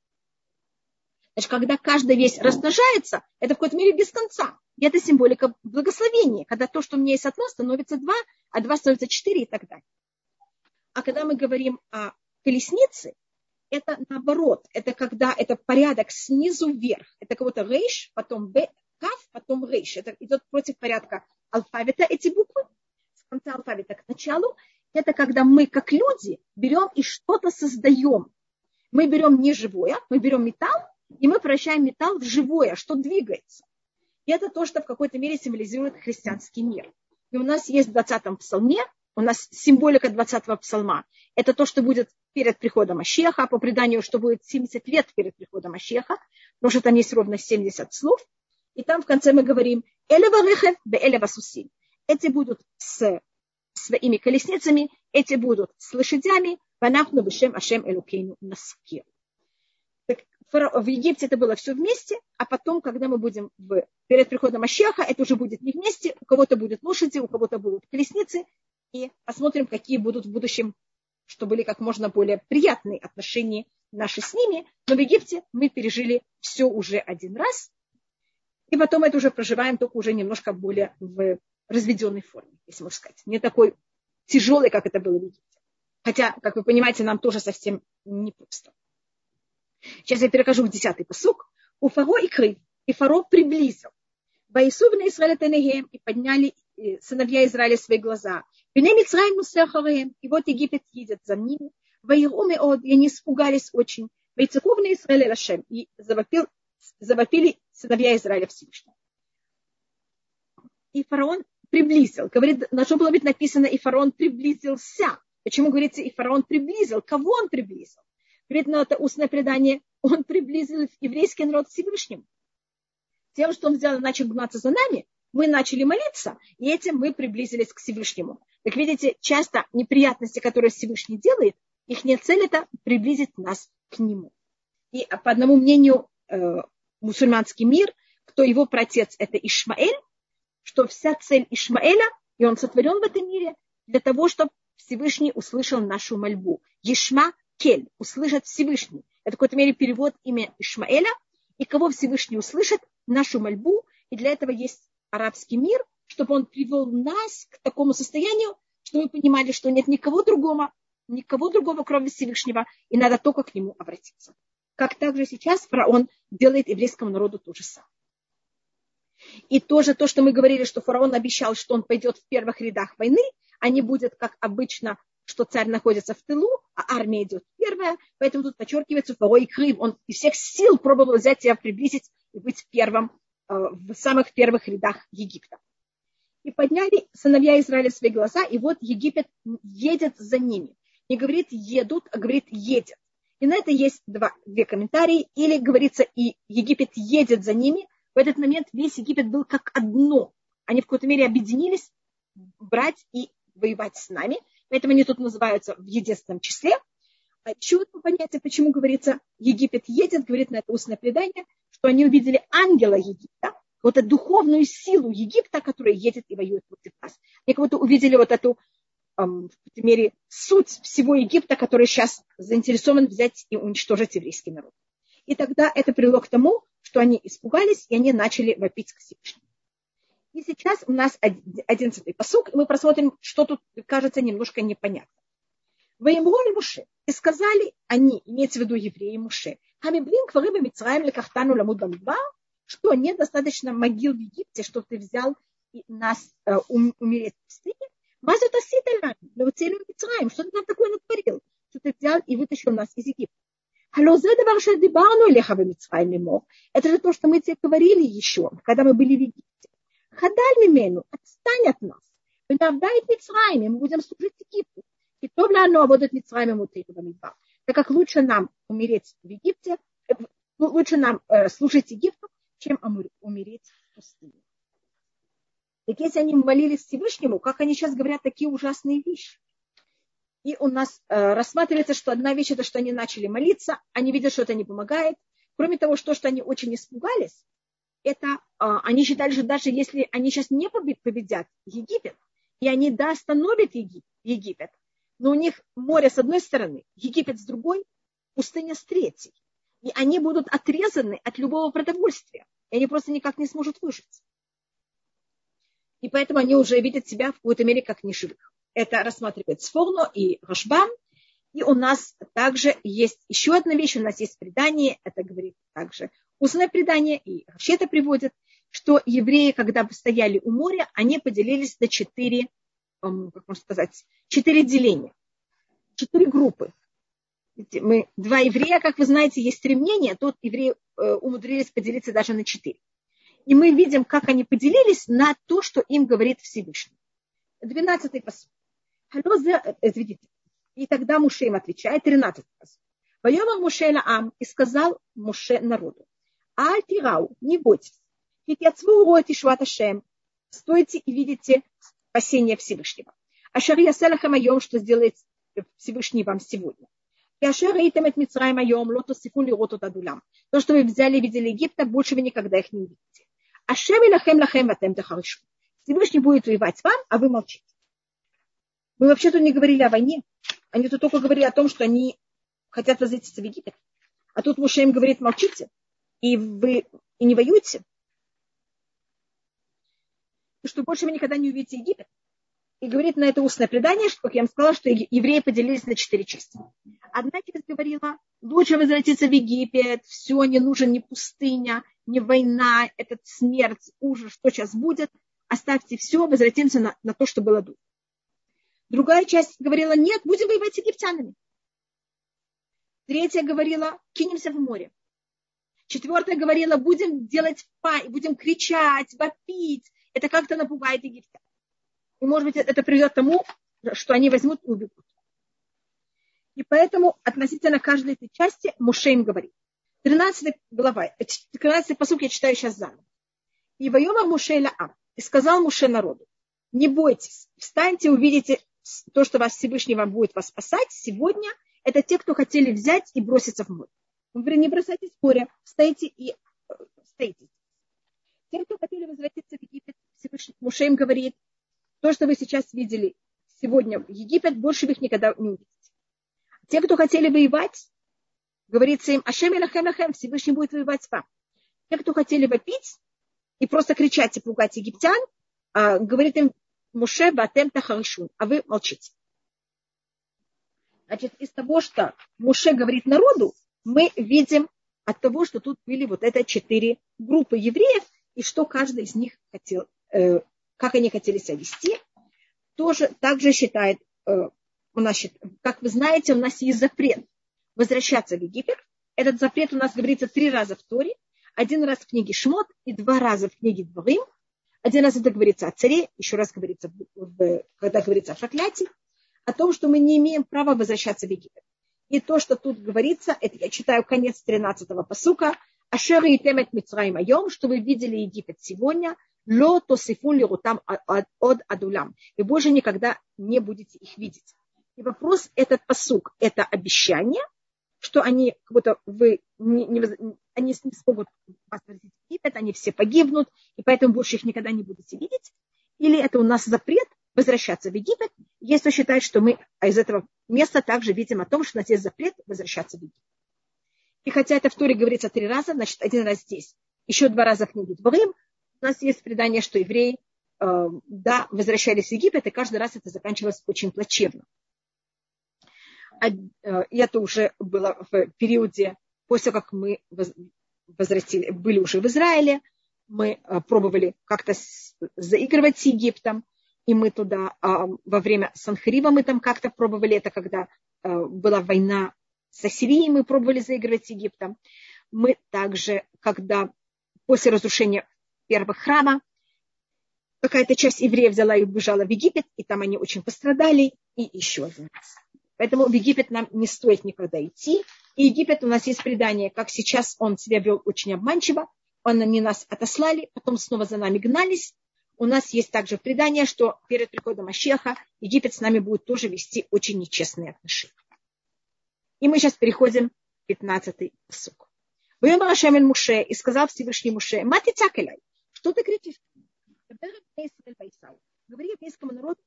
Значит, когда каждая вещь размножается, это в какой-то мере без конца. И это символика благословения, когда то, что у меня есть одно, становится два, а два становится четыре и так далее. А когда мы говорим о колеснице, это наоборот, это когда это порядок снизу вверх. Это кого-то рейш, потом б, кав, потом рейш. Это идет против порядка алфавита эти буквы, с конца алфавита к началу, это когда мы, как люди, берем и что-то создаем. Мы берем не живое, мы берем металл, и мы превращаем металл в живое, что двигается. И это то, что в какой-то мере символизирует христианский мир. И у нас есть в 20-м псалме, у нас символика 20-го псалма. Это то, что будет перед приходом Ащеха, по преданию, что будет 70 лет перед приходом Ащеха, потому что там есть ровно 70 слов. И там в конце мы говорим Элева рехев, бе элева сусим. Эти будут с своими колесницами, эти будут с лошадями, ванахну бешем ашем элукейну наскир. В Египте это было все вместе, а потом, когда мы будем в, перед приходом Ащеха, это уже будет не вместе, у кого-то будут лошади, у кого-то будут колесницы, и посмотрим, какие будут в будущем, что были как можно более приятные отношения наши с ними. Но в Египте мы пережили все уже один раз, и потом это уже проживаем только уже немножко более в разведенной форме, если можно сказать. Не такой тяжелый, как это было в Египте. Хотя, как вы понимаете, нам тоже совсем непросто. Сейчас я перехожу в десятый посук. У Фаро и Кры. И Фаро приблизил. Ваису на Израиля Тенегем и подняли э, сыновья Израиля свои глаза. Бене Мицраим Мусехареем. И вот Египет едет за ними. Ваиру от и они испугались очень. Вайцекуб на Израиля Лашем. И завопил, завопили сыновья Израиля Всевышнего. И фараон приблизил. Говорит, что было быть написано, и фараон приблизился. Почему говорится, и фараон приблизил? Кого он приблизил? Говорит, на это устное предание, он приблизил еврейский народ к Всевышнему. Тем, что он взял и начал гнаться за нами, мы начали молиться, и этим мы приблизились к Всевышнему. Как видите, часто неприятности, которые Всевышний делает, их не цель это приблизить нас к нему. И по одному мнению, э, мусульманский мир, кто его протец, это Ишмаэль, что вся цель Ишмаэля, и он сотворен в этом мире, для того, чтобы Всевышний услышал нашу мольбу. Ешма Кель, услышать Всевышний. Это в какой-то мере перевод имя Ишмаэля. И кого Всевышний услышит? Нашу мольбу. И для этого есть арабский мир, чтобы он привел нас к такому состоянию, что мы понимали, что нет никого другого, никого другого, кроме Всевышнего, и надо только к нему обратиться. Как также сейчас фараон делает еврейскому народу то же самое. И тоже то, что мы говорили, что фараон обещал, что он пойдет в первых рядах войны, а не будет, как обычно, что царь находится в тылу, а армия идет первая. Поэтому тут подчеркивается второй Крым. Он из всех сил пробовал взять себя, приблизить и быть первым э, в самых первых рядах Египта. И подняли сыновья Израиля свои глаза, и вот Египет едет за ними. Не говорит едут, а говорит едет. И на это есть два, две комментарии. Или говорится, и Египет едет за ними. В этот момент весь Египет был как одно. Они в какой-то мере объединились брать и воевать с нами. Поэтому они тут называются в единственном числе. А еще одно понятие, почему говорится, Египет едет, говорит на это устное предание, что они увидели ангела Египта, вот эту духовную силу Египта, которая едет и воюет против нас. Они как будто увидели вот эту, в какой-то мере, суть всего Египта, который сейчас заинтересован взять и уничтожить еврейский народ. И тогда это привело к тому, что они испугались, и они начали вопить к Всевышнему. И сейчас у нас одиннадцатый посук, и мы просмотрим, что тут кажется немножко непонятно. Воемроль Муше. И сказали они, имеется в виду евреи Муше, Хамиблин кварыба Мицраем лекахтану ламуд бамидбар, что нет достаточно могил в Египте, чтобы ты взял нас э, умереть в пустыне. Мазу тасита лауцелю Мицраем, что ты нам такое натворил, что ты взял и вытащил нас из Египта. Это же то, что мы тебе говорили еще, когда мы были в Египте. Хадаль мимену, отстань от нас. Венавдает Мицраим, мы будем служить Египту. И то для оно Мицраим мутрит в Так как лучше нам умереть в Египте, ну, лучше нам э, служить Египту, чем умереть в пустыне. Так если они молились Всевышнему, как они сейчас говорят такие ужасные вещи? И у нас э, рассматривается, что одна вещь это, что они начали молиться, они видят, что это не помогает. Кроме того, что, что они очень испугались, это а, они считали, что даже если они сейчас не победят Египет, и они да, остановят Египет, но у них море с одной стороны, Египет с другой, пустыня с третьей. И они будут отрезаны от любого продовольствия. И они просто никак не смогут выжить. И поэтому они уже видят себя в какой-то мере как неживых. Это рассматривает Сфорно и Рашбам. И у нас также есть еще одна вещь, у нас есть предание, это говорит также устное предание, и вообще это приводит, что евреи, когда стояли у моря, они поделились на четыре, эм, как можно сказать, четыре деления, четыре группы. Мы, два еврея, как вы знаете, есть три мнения, тут евреи э, умудрились поделиться даже на четыре. И мы видим, как они поделились на то, что им говорит Всевышний. Двенадцатый посуд. Извините. И тогда Муше им отвечает, тринадцатый посуд. Воема Муше Ам и сказал Муше народу. Альтирау, не бойтесь. Хитяцву уроете Шваташем. Стойте и видите спасение Всевышнего. А Шария Селахам что сделает Всевышний вам сегодня. То, что вы взяли и видели Египта, больше вы никогда их не увидите. Ашем и лахем лахем ватем тахаришу. Всевышний будет воевать вам, а вы молчите. Мы вообще тут не говорили о войне. Они тут только говорили о том, что они хотят возвратиться в Египет. А тут Муше им говорит, молчите, и вы и не воюете. И что больше вы никогда не увидите Египет. И говорит на это устное предание, что, как я вам сказала, что евреи поделились на четыре части. Одна часть говорила, лучше возвратиться в Египет, все, не нужен ни пустыня, ни война, этот смерть, ужас, что сейчас будет. Оставьте все, возвратимся на, на то, что было до. Другая часть говорила, нет, будем воевать с египтянами. Третья говорила, кинемся в море. Четвертая говорила, будем делать пай, будем кричать, вопить. Это как-то напугает египтян. И, может быть, это приведет к тому, что они возьмут и убегут. И поэтому относительно каждой этой части Муше им говорит. 13 глава, 13 посук я читаю сейчас заново. И воема Муше Лаам. И сказал Муше народу, не бойтесь, встаньте, увидите то, что вас Всевышний вам будет вас спасать сегодня – это те, кто хотели взять и броситься в море. Он говорит, не бросайтесь в море, встайте и э, стоите. Те, кто хотели возвратиться в Египет, Всевышний Муше говорит, то, что вы сейчас видели сегодня в Египет, больше вы их никогда не увидите. Те, кто хотели воевать, говорится им, Ашем и Лахем Всевышний будет воевать с вами. Те, кто хотели вопить и просто кричать и пугать египтян, а, говорит им Муше Батем Тахаришун, а вы молчите. Значит, из того, что Муше говорит народу, мы видим от того, что тут были вот это четыре группы евреев, и что каждый из них хотел, э, как они хотели себя вести, тоже также считает, э, у нас, как вы знаете, у нас есть запрет возвращаться в Египет. Этот запрет у нас говорится три раза в Торе, один раз в книге Шмот и два раза в книге Дворим. Один раз это говорится о царе, еще раз говорится, когда говорится о проклятии о том, что мы не имеем права возвращаться в Египет. И то, что тут говорится, это я читаю конец 13-го посука, Ашер и темет Мицраим айом, что вы видели Египет сегодня, ло тосифун лирутам от адулам. Вы больше никогда не будете их видеть. И вопрос, этот посук, это обещание, что они, как будто вы не, не, они не смогут вас возвратить они все погибнут, и поэтому больше их никогда не будете видеть. Или это у нас запрет, возвращаться в Египет, есть кто считает, что мы из этого места также видим о том, что у нас есть запрет возвращаться в Египет. И хотя это в Туре говорится три раза, значит, один раз здесь, еще два раза в книге Дворим, у нас есть предание, что евреи, э, да, возвращались в Египет, и каждый раз это заканчивалось очень плачевно. А, э, и это уже было в периоде, после как мы возвратили, были уже в Израиле, мы э, пробовали как-то заигрывать с Египтом, и мы туда а, во время Санхрива мы там как-то пробовали, это когда была война с Ассирией, мы пробовали заигрывать с Египтом. Мы также, когда после разрушения первого храма, какая-то часть евреев взяла и убежала в Египет, и там они очень пострадали, и еще один раз. Поэтому в Египет нам не стоит никогда идти. И Египет у нас есть предание, как сейчас он себя вел очень обманчиво. Он, они нас отослали, потом снова за нами гнались, у нас есть также предание, что перед приходом Ащеха Египет с нами будет тоже вести очень нечестные отношения. И мы сейчас переходим к 15-й посук. Выемар Ашем Муше и сказал Всевышний Муше, мати цакеляй, что ты кричишь? Говори еврейскому народу,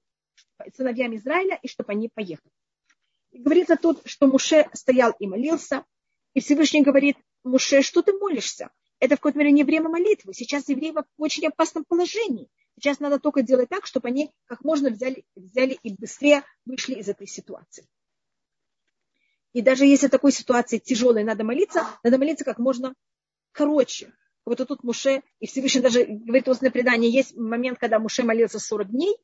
сыновьям Израиля, и чтобы они поехали. И говорится тут, что Муше стоял и молился, и Всевышний говорит, Муше, что ты молишься? Это в какой-то мере не время молитвы. Сейчас евреи в очень опасном положении. Сейчас надо только делать так, чтобы они как можно взяли, взяли и быстрее вышли из этой ситуации. И даже если такой ситуации тяжелой надо молиться, надо молиться как можно короче. Вот тут Муше, и Всевышний даже говорит устное предание, есть момент, когда Муше молился 40 дней,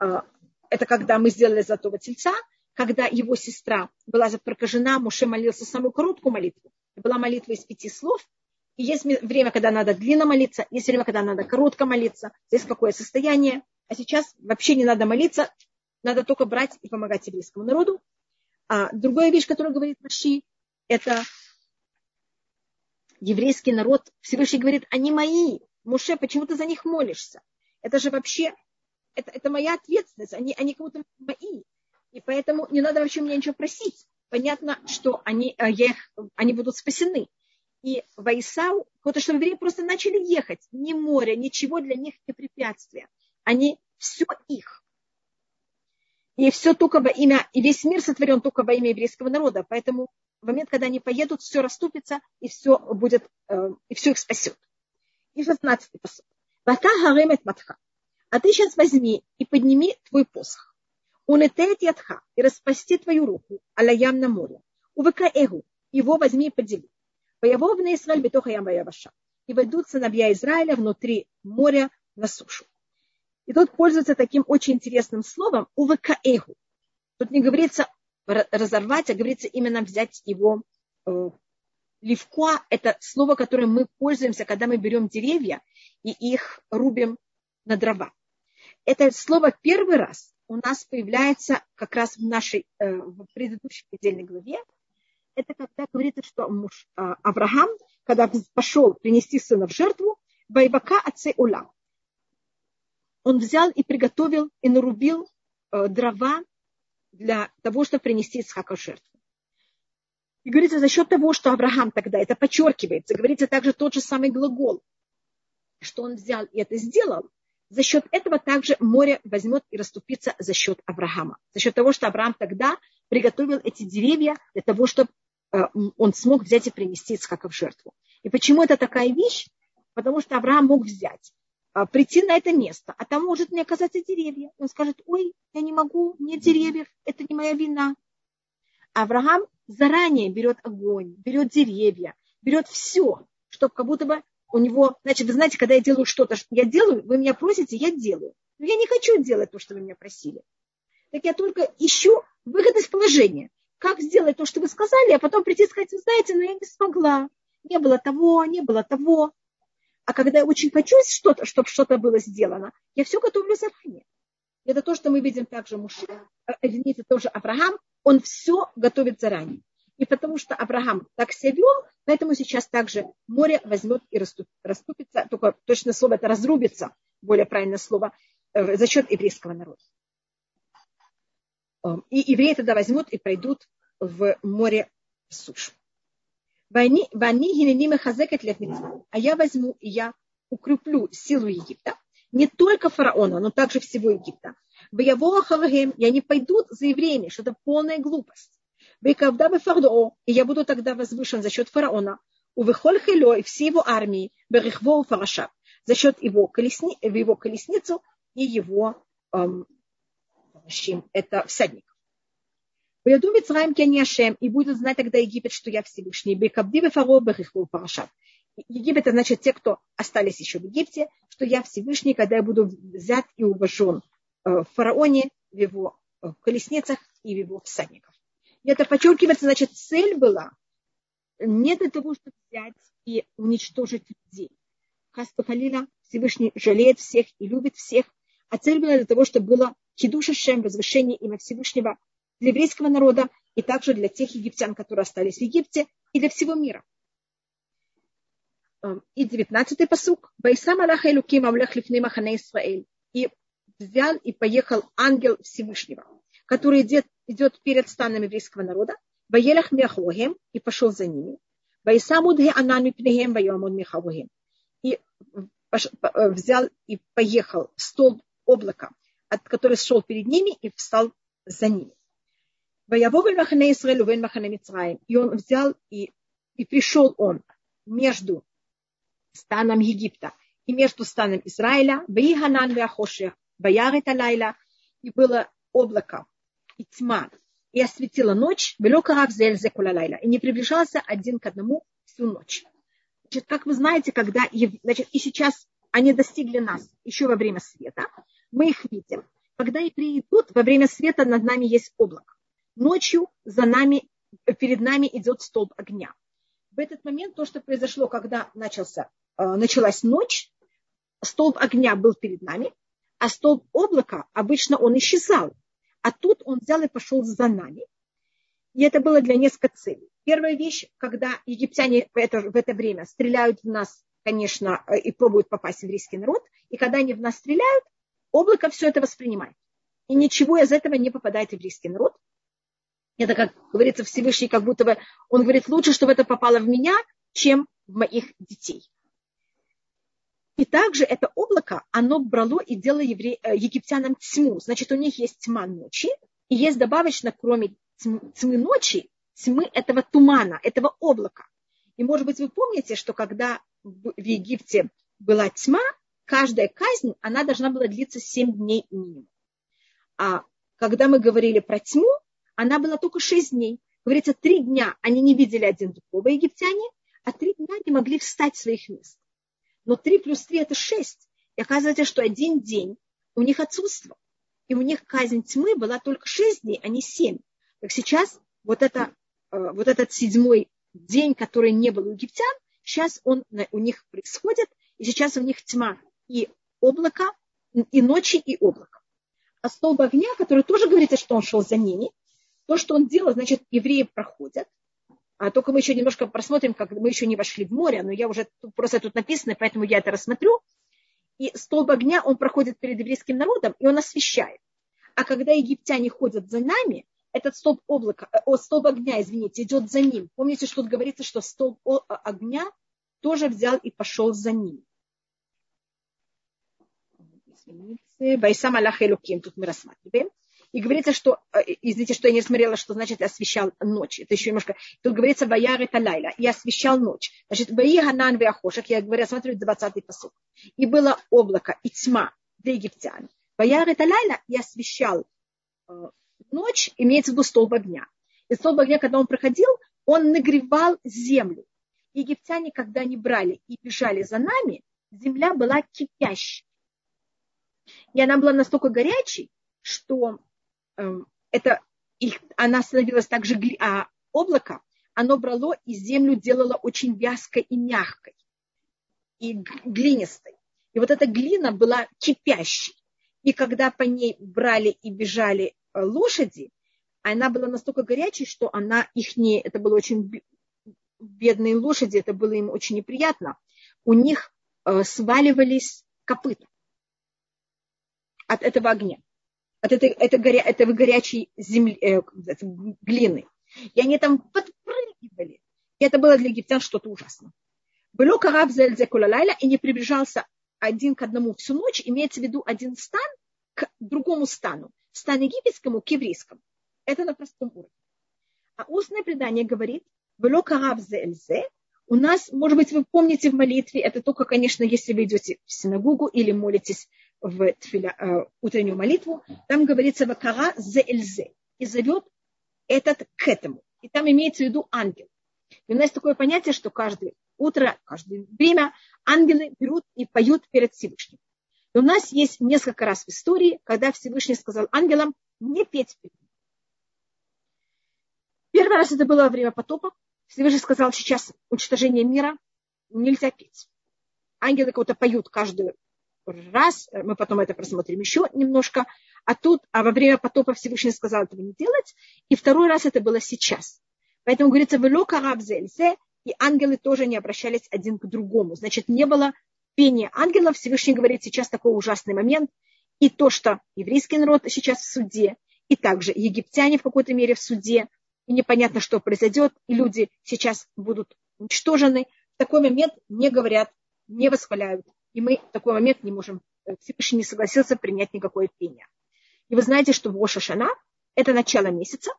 а, это когда мы сделали золотого тельца, когда его сестра была прокажена, Муше молился самую короткую молитву. Была молитва из пяти слов, и есть время, когда надо длинно молиться, есть время, когда надо коротко молиться. Здесь какое состояние. А сейчас вообще не надо молиться, надо только брать и помогать еврейскому народу. А другая вещь, которую говорит Маши, это еврейский народ. Всевышний говорит, они мои. Муше, почему ты за них молишься? Это же вообще, это, это моя ответственность, они, они кому-то мои. И поэтому не надо вообще меня ничего просить. понятно, что они, э, их, они будут спасены. И Вайсау, потому что евреи просто начали ехать. Ни море, ничего для них не препятствие. Они все их. И все только во имя, и весь мир сотворен только во имя еврейского народа. Поэтому в момент, когда они поедут, все расступится, и все будет, э, и все их спасет. И 16 посыл. Вата харемет матха. А ты сейчас возьми и подними твой посох. Унетет ядха и распасти твою руку, алаям на море. Увыка эгу, его возьми и подели. Воевовны Израиль бетоха ям ваяваша. И войдут сыновья Израиля внутри моря на сушу. И тут пользуется таким очень интересным словом увыкаэгу. Тут не говорится разорвать, а говорится именно взять его э, Левкуа – это слово, которым мы пользуемся, когда мы берем деревья и их рубим на дрова. Это слово первый раз у нас появляется как раз в нашей э, в предыдущей недельной главе. Это когда говорится, что муж э, Авраам, когда пошел принести сына в жертву, Байбака отце Ула он взял и приготовил и нарубил дрова для того, чтобы принести Исхака в жертву. И говорится, за счет того, что Авраам тогда, это подчеркивается, говорится также тот же самый глагол, что он взял и это сделал, за счет этого также море возьмет и расступится за счет Авраама. За счет того, что Авраам тогда приготовил эти деревья для того, чтобы э, он смог взять и принести Исхака в жертву. И почему это такая вещь? Потому что Авраам мог взять прийти на это место, а там может не оказаться деревья. Он скажет, ой, я не могу, нет деревьев, это не моя вина. Авраам заранее берет огонь, берет деревья, берет все, чтобы как будто бы у него, значит, вы знаете, когда я делаю что-то, я делаю, вы меня просите, я делаю. Но я не хочу делать то, что вы меня просили. Так я только ищу выход из положения. Как сделать то, что вы сказали, а потом прийти и сказать, знаете, но я не смогла. Не было того, не было того. А когда я очень хочу что-то, чтобы что-то было сделано, я все готовлю заранее. Это то, что мы видим также Муше, э, извините, тоже Авраам, он все готовит заранее. И потому что Авраам так себя вел, поэтому сейчас также море возьмет и расступится, только точное слово это разрубится, более правильное слово, э, за счет еврейского народа. Эм, и евреи тогда возьмут и пройдут в море в сушу. Вани гиненим хазекет А я возьму и я укреплю силу Египта. Не только фараона, но также всего Египта. В его и они пойдут за евреями, что это полная глупость. Векавда бы фардоо, и я буду тогда возвышен за счет фараона. У Вехоль Хело и всей его армии, Берехво Фараша, за счет его, колесни, его колесницу и его эм, это всадник. Поеду Мицраим Кеньяшем, и будет знать тогда Египет, что я Всевышний. Бекабди Бефаро Бехихву Парашат. Египет, это значит те, кто остались еще в Египте, что я Всевышний, когда я буду взят и уважен в фараоне, в его колесницах и в его всадниках. И это подчеркивается, значит, цель была не для того, чтобы взять и уничтожить людей. Хаспа Халила Всевышний жалеет всех и любит всех, а цель была для того, чтобы было Хидуша Шем, возвышение имя Всевышнего для еврейского народа и также для тех египтян, которые остались в Египте, и для всего мира. Эм, и девятнадцатый посук. Байсам Аллаха Илуким Амлех Лифней Махане Исраэль. И взял и поехал ангел Всевышнего, который идет, идет перед станом еврейского народа. Ваелах Мехогем и пошел за ними. Байсамудhe Анан Пнехем Вайомон Мехогем. И э, взял и поехал столб облака, от который шел перед ними и встал за ними. Ваявовель Махане Исраэль Увен Махане Мицраим. И он взял и, и пришел он между станом Египта и между станом Израиля. Ваиханан Вяхошех. Ваярит Алайла. И было облако и тьма. И осветила ночь. И не приближался один к одному всю ночь. Значит, как вы знаете, когда значит, и сейчас они достигли нас еще во время света, мы их видим. Когда и придут, во время света над нами есть облако ночью за нами, перед нами идет столб огня. В этот момент то, что произошло, когда начался, э, началась ночь, столб огня был перед нами, а столб облака, обычно он исчезал. А тут он взял и пошел за нами. И это было для нескольких целей. Первая вещь, когда египтяне в это, в это время стреляют в нас, конечно, э, и пробуют попасть в еврейский народ, и когда они в нас стреляют, облако все это воспринимает. И ничего из этого не попадает в еврейский народ. Это, как говорится, Всевышний, как будто бы, он говорит, лучше, чтобы это попало в меня, чем в моих детей. И также это облако, оно брало и делало евре... Э, египтянам тьму. Значит, у них есть тьма ночи, и есть добавочно, кроме тьмы ночи, тьмы этого тумана, этого облака. И, может быть, вы помните, что когда в Египте была тьма, каждая казнь, она должна была длиться 7 дней минимум. А когда мы говорили про тьму, она была только 6 дней. Говорится, три дня они не видели один другого египтяне, а три дня не могли встать в своих мест. Но три плюс три это шесть. И оказывается, что один день у них отсутствовал. И у них казнь тьмы была только шесть дней, а не семь. Так сейчас вот, это, э, вот этот седьмой день, который не был у египтян, сейчас он у них происходит, и сейчас у них тьма и облако, и ночи, и облако. А столб огня, который тоже говорится, что он шел за ними, то, что он делал, значит, евреи проходят, а только мы еще немножко просмотрим, как мы еще не вошли в море, но я уже просто тут написано, поэтому я это рассмотрю. И столб огня, он проходит перед еврейским народом, и он освещает. А когда египтяне ходят за нами, этот столб облака, э, о, столб огня, извините, идет за ним. Помните, что тут говорится, что столб огня тоже взял и пошел за ним. Извините. Байсам Аллах Элуким, тут мы рассматриваем. И говорится, что, э, извините, что я не смотрела, что значит освещал ночь. Это еще немножко. Тут говорится Ваяр это лайла. И освещал ночь. Значит, Ваи Ганан Вяхошек, я говорю, смотрю 20-й посуд. И было облако и тьма для египтян. Ваяр это лайла и освещал э, ночь, имеется в виду столб огня. И столб огня, когда он проходил, он нагревал землю. Египтяне, когда они брали и бежали за нами, земля была кипящей. И она была настолько горячей, что это их, она становилась также а облако, оно брало и землю делало очень вязкой и мягкой, и глинистой. И вот эта глина была кипящей. И когда по ней брали и бежали э, лошади, она была настолько горячей, что она их не... Это было очень бедные лошади, это было им очень неприятно. У них э, сваливались копыта от этого огня от этой, этой, горя, этого горячей земли, э, глины. И они там подпрыгивали. И это было для египтян что-то ужасное. Было караб кулалайла и не приближался один к одному всю ночь, имеется в виду один стан к другому стану. Стан египетскому к еврейскому. Это на простом уровне. А устное предание говорит, было караб у нас, может быть, вы помните в молитве, это только, конечно, если вы идете в синагогу или молитесь в тфиля, э, утреннюю молитву, там говорится «Вакара зе эльзе» и зовет этот к этому. И там имеется в виду ангел. И у нас такое понятие, что каждое утро, каждое время ангелы берут и поют перед Всевышним. И у нас есть несколько раз в истории, когда Всевышний сказал ангелам не петь перед ним. Первый раз это было во время потопа. Всевышний сказал, сейчас уничтожение мира, нельзя петь. Ангелы кого-то поют каждую раз, мы потом это просмотрим еще немножко, а тут, а во время потопа Всевышний сказал этого не делать, и второй раз это было сейчас. Поэтому говорится, вело карабзельзе, и ангелы тоже не обращались один к другому. Значит, не было пения ангелов. Всевышний говорит, сейчас такой ужасный момент. И то, что еврейский народ сейчас в суде, и также египтяне в какой-то мере в суде, и непонятно, что произойдет, и люди сейчас будут уничтожены. В такой момент не говорят, не восхваляют и мы в такой момент не можем, э, Всевышний не согласился принять никакое пение. И вы знаете, что в Ошашана это начало месяца.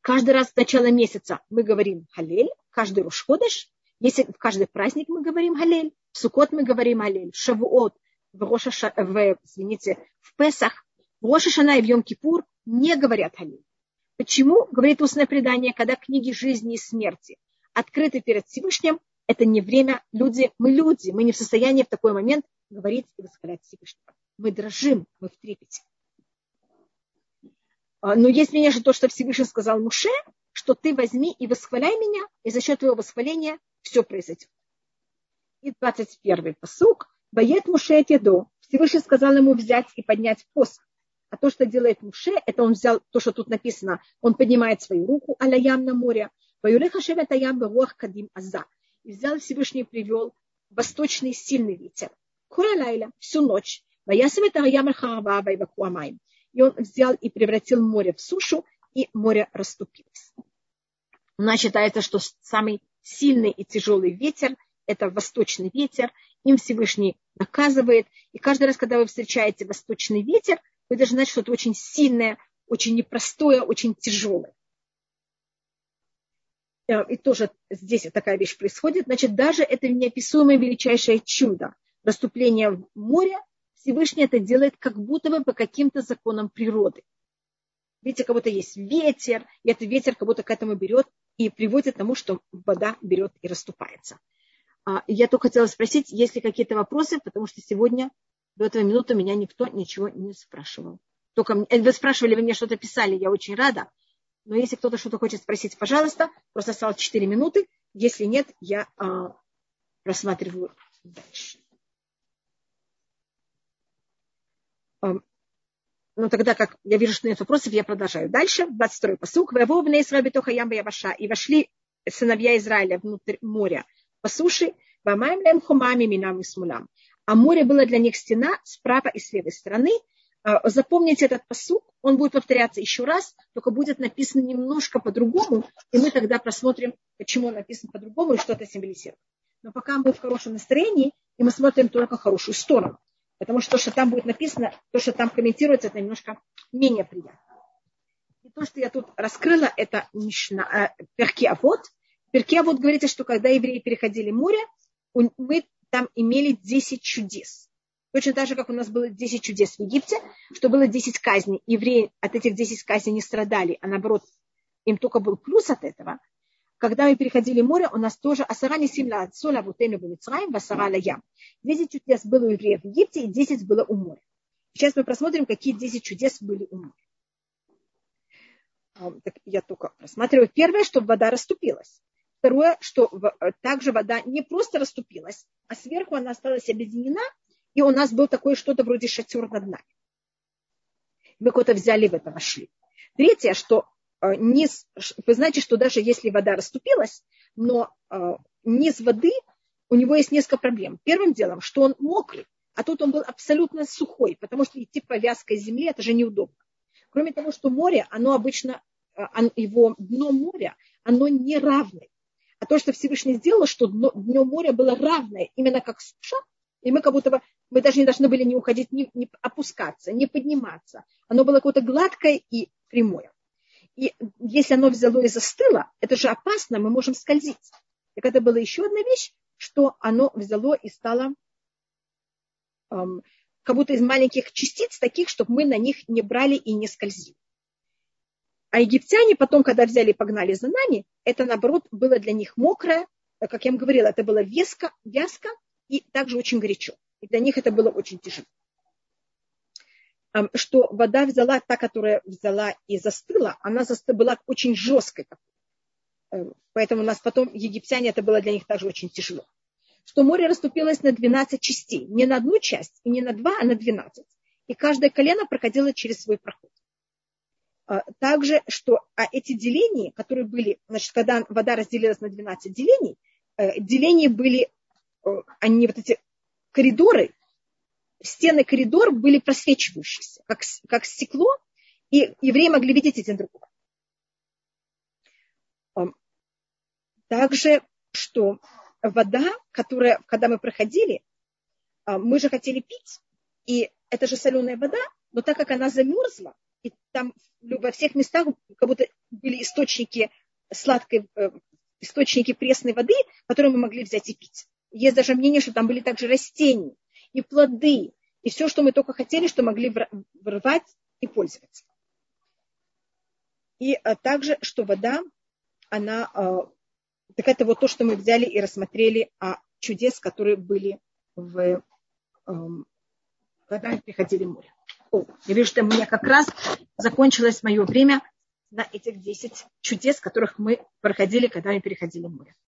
Каждый раз в начало месяца мы говорим Халель, каждый Рошходыш. Если в каждый праздник мы говорим Халель, в Сукот мы говорим Халель, в Шавуот, в, Рошаша, в, извините, в Песах, в Рошашана и в Йом-Кипур не говорят Халель. Почему? Говорит устное предание, когда книги жизни и смерти открыты перед Всевышним, это не время, люди, мы люди, мы не в состоянии в такой момент говорить и восхвалять Всевышнего. Мы дрожим, мы в трепете. А, но есть что то, что Всевышний сказал Муше, что ты возьми и восхваляй меня, и за счет твоего восхваления все произойдет. И 21-й посук. Боет Муше Теду. Всевышний сказал ему взять и поднять посох. А то, что делает Муше, это он взял то, что тут написано. Он поднимает свою руку а ям на море. Ваюлеха шевет аям кадим аза и взял Всевышний привел восточный сильный ветер. Куралайля всю ночь. И он взял и превратил море в сушу, и море расступилось. У нас считается, что самый сильный и тяжелый ветер – это восточный ветер. Им Всевышний наказывает. И каждый раз, когда вы встречаете восточный ветер, вы должны знать, что это очень сильное, очень непростое, очень тяжелое. Э, и тоже здесь такая вещь происходит. Значит, даже это неописуемое величайшее чудо, расступление в море, Всевышний это делает как будто бы по каким-то законам природы. Видите, как будто есть ветер, и этот ветер как будто к этому берет и приводит к тому, что вода берет и расступается. А, я только хотела спросить, есть ли какие-то вопросы, потому что сегодня до этого минуты меня никто ничего не спрашивал. Только э, вы спрашивали, вы мне что-то писали, я очень рада. Но если кто-то что-то хочет спросить, пожалуйста, просто осталось 4 минуты. Если нет, я а, просматриваю дальше. Ну, тогда как я вижу, что нет вопросов, я продолжаю. Дальше, 22-й посук. И вошли сыновья Израиля внутрь моря по суше. А море было для них стена справа и с левой стороны. А, запомните этот посук, он будет повторяться еще раз, только будет написан немножко по-другому, и мы тогда просмотрим, почему он написан по-другому и что это символизирует. Но пока мы в хорошем настроении, и мы смотрим только хорошую сторону. Потому что то, что там будет написано, то, что там комментируется, это немножко менее приятно. И то, что я тут раскрыла, это Мишна, э, Перки Авод. Перки Авод говорится, что когда евреи переходили море, мы там имели 10 чудес. Точно так же, как у нас было 10 чудес в Египте, что было 10 казней. Евреи от этих 10 казней не страдали, а наоборот, им только был плюс от этого – когда мы переходили море, у нас тоже асарани симла от соля вутейну бамицраим, васара ям. Десять чудес было у евреев в Египте и десять было у моря. Сейчас мы просмотрим, какие десять чудес были у моря. Так я только просматриваю. Первое, что вода расступилась. Второе, что также вода не просто расступилась, а сверху она осталась объединена, и у нас был такое что-то вроде шатер над нами. Мы кого-то взяли в это вошли. Третье, что Э, низ, вы знаете, что даже если вода расступилась, но э, низ воды, у него есть несколько проблем. Первым делом, что он мокрый, а тут он был абсолютно сухой, потому что идти по вязкой земле, это же неудобно. Кроме того, что море, оно обычно, э, его дно моря, оно не равное. А то, что Всевышний сделал, что дно, дно моря было равное, именно как суша, и мы как будто бы, мы даже не должны были не уходить, не, не опускаться, не подниматься. Оно было какое-то гладкое и прямое. И если оно взяло и застыло, это же опасно, мы можем скользить. Так это была еще одна вещь, что оно взяло и стало эм, как будто из маленьких частиц таких, чтобы мы на них не брали и не скользили. А египтяне потом, когда взяли и погнали за нами, это, наоборот, было для них мокрое, как я вам говорила, это было веско, вязко и также очень горячо. И для них это было очень тяжело что вода взяла, та, которая взяла и застыла, она была очень жесткой. Эм, поэтому у нас потом, египтяне, это было для них также очень тяжело. Что море расступилось на 12 частей. Не на одну часть и не на два, а на 12. И каждое колено проходило через свой проход. А, также, что а эти деления, которые были, значит, когда вода разделилась на 12 делений, э, деления были, они вот эти коридоры, стены коридора были просвечивающиеся, как, как стекло, и евреи могли видеть один другого. Также, что вода, которая, когда мы проходили, мы же хотели пить, и это же соленая вода, но так как она замерзла, и там во всех местах как будто были источники сладкой, э, источники пресной воды, которые мы могли взять и пить. Есть даже мнение, что там были также растения и плоды, и все, что мы только хотели, что могли вырвать и пользоваться. И а, также, что вода, она, а, так это вот то, что мы взяли и рассмотрели о чудес, которые были в, эм, когда приходили море. О, я вижу, что у меня как раз закончилось мое время на этих 10 чудес, которых мы проходили, когда мы переходили море.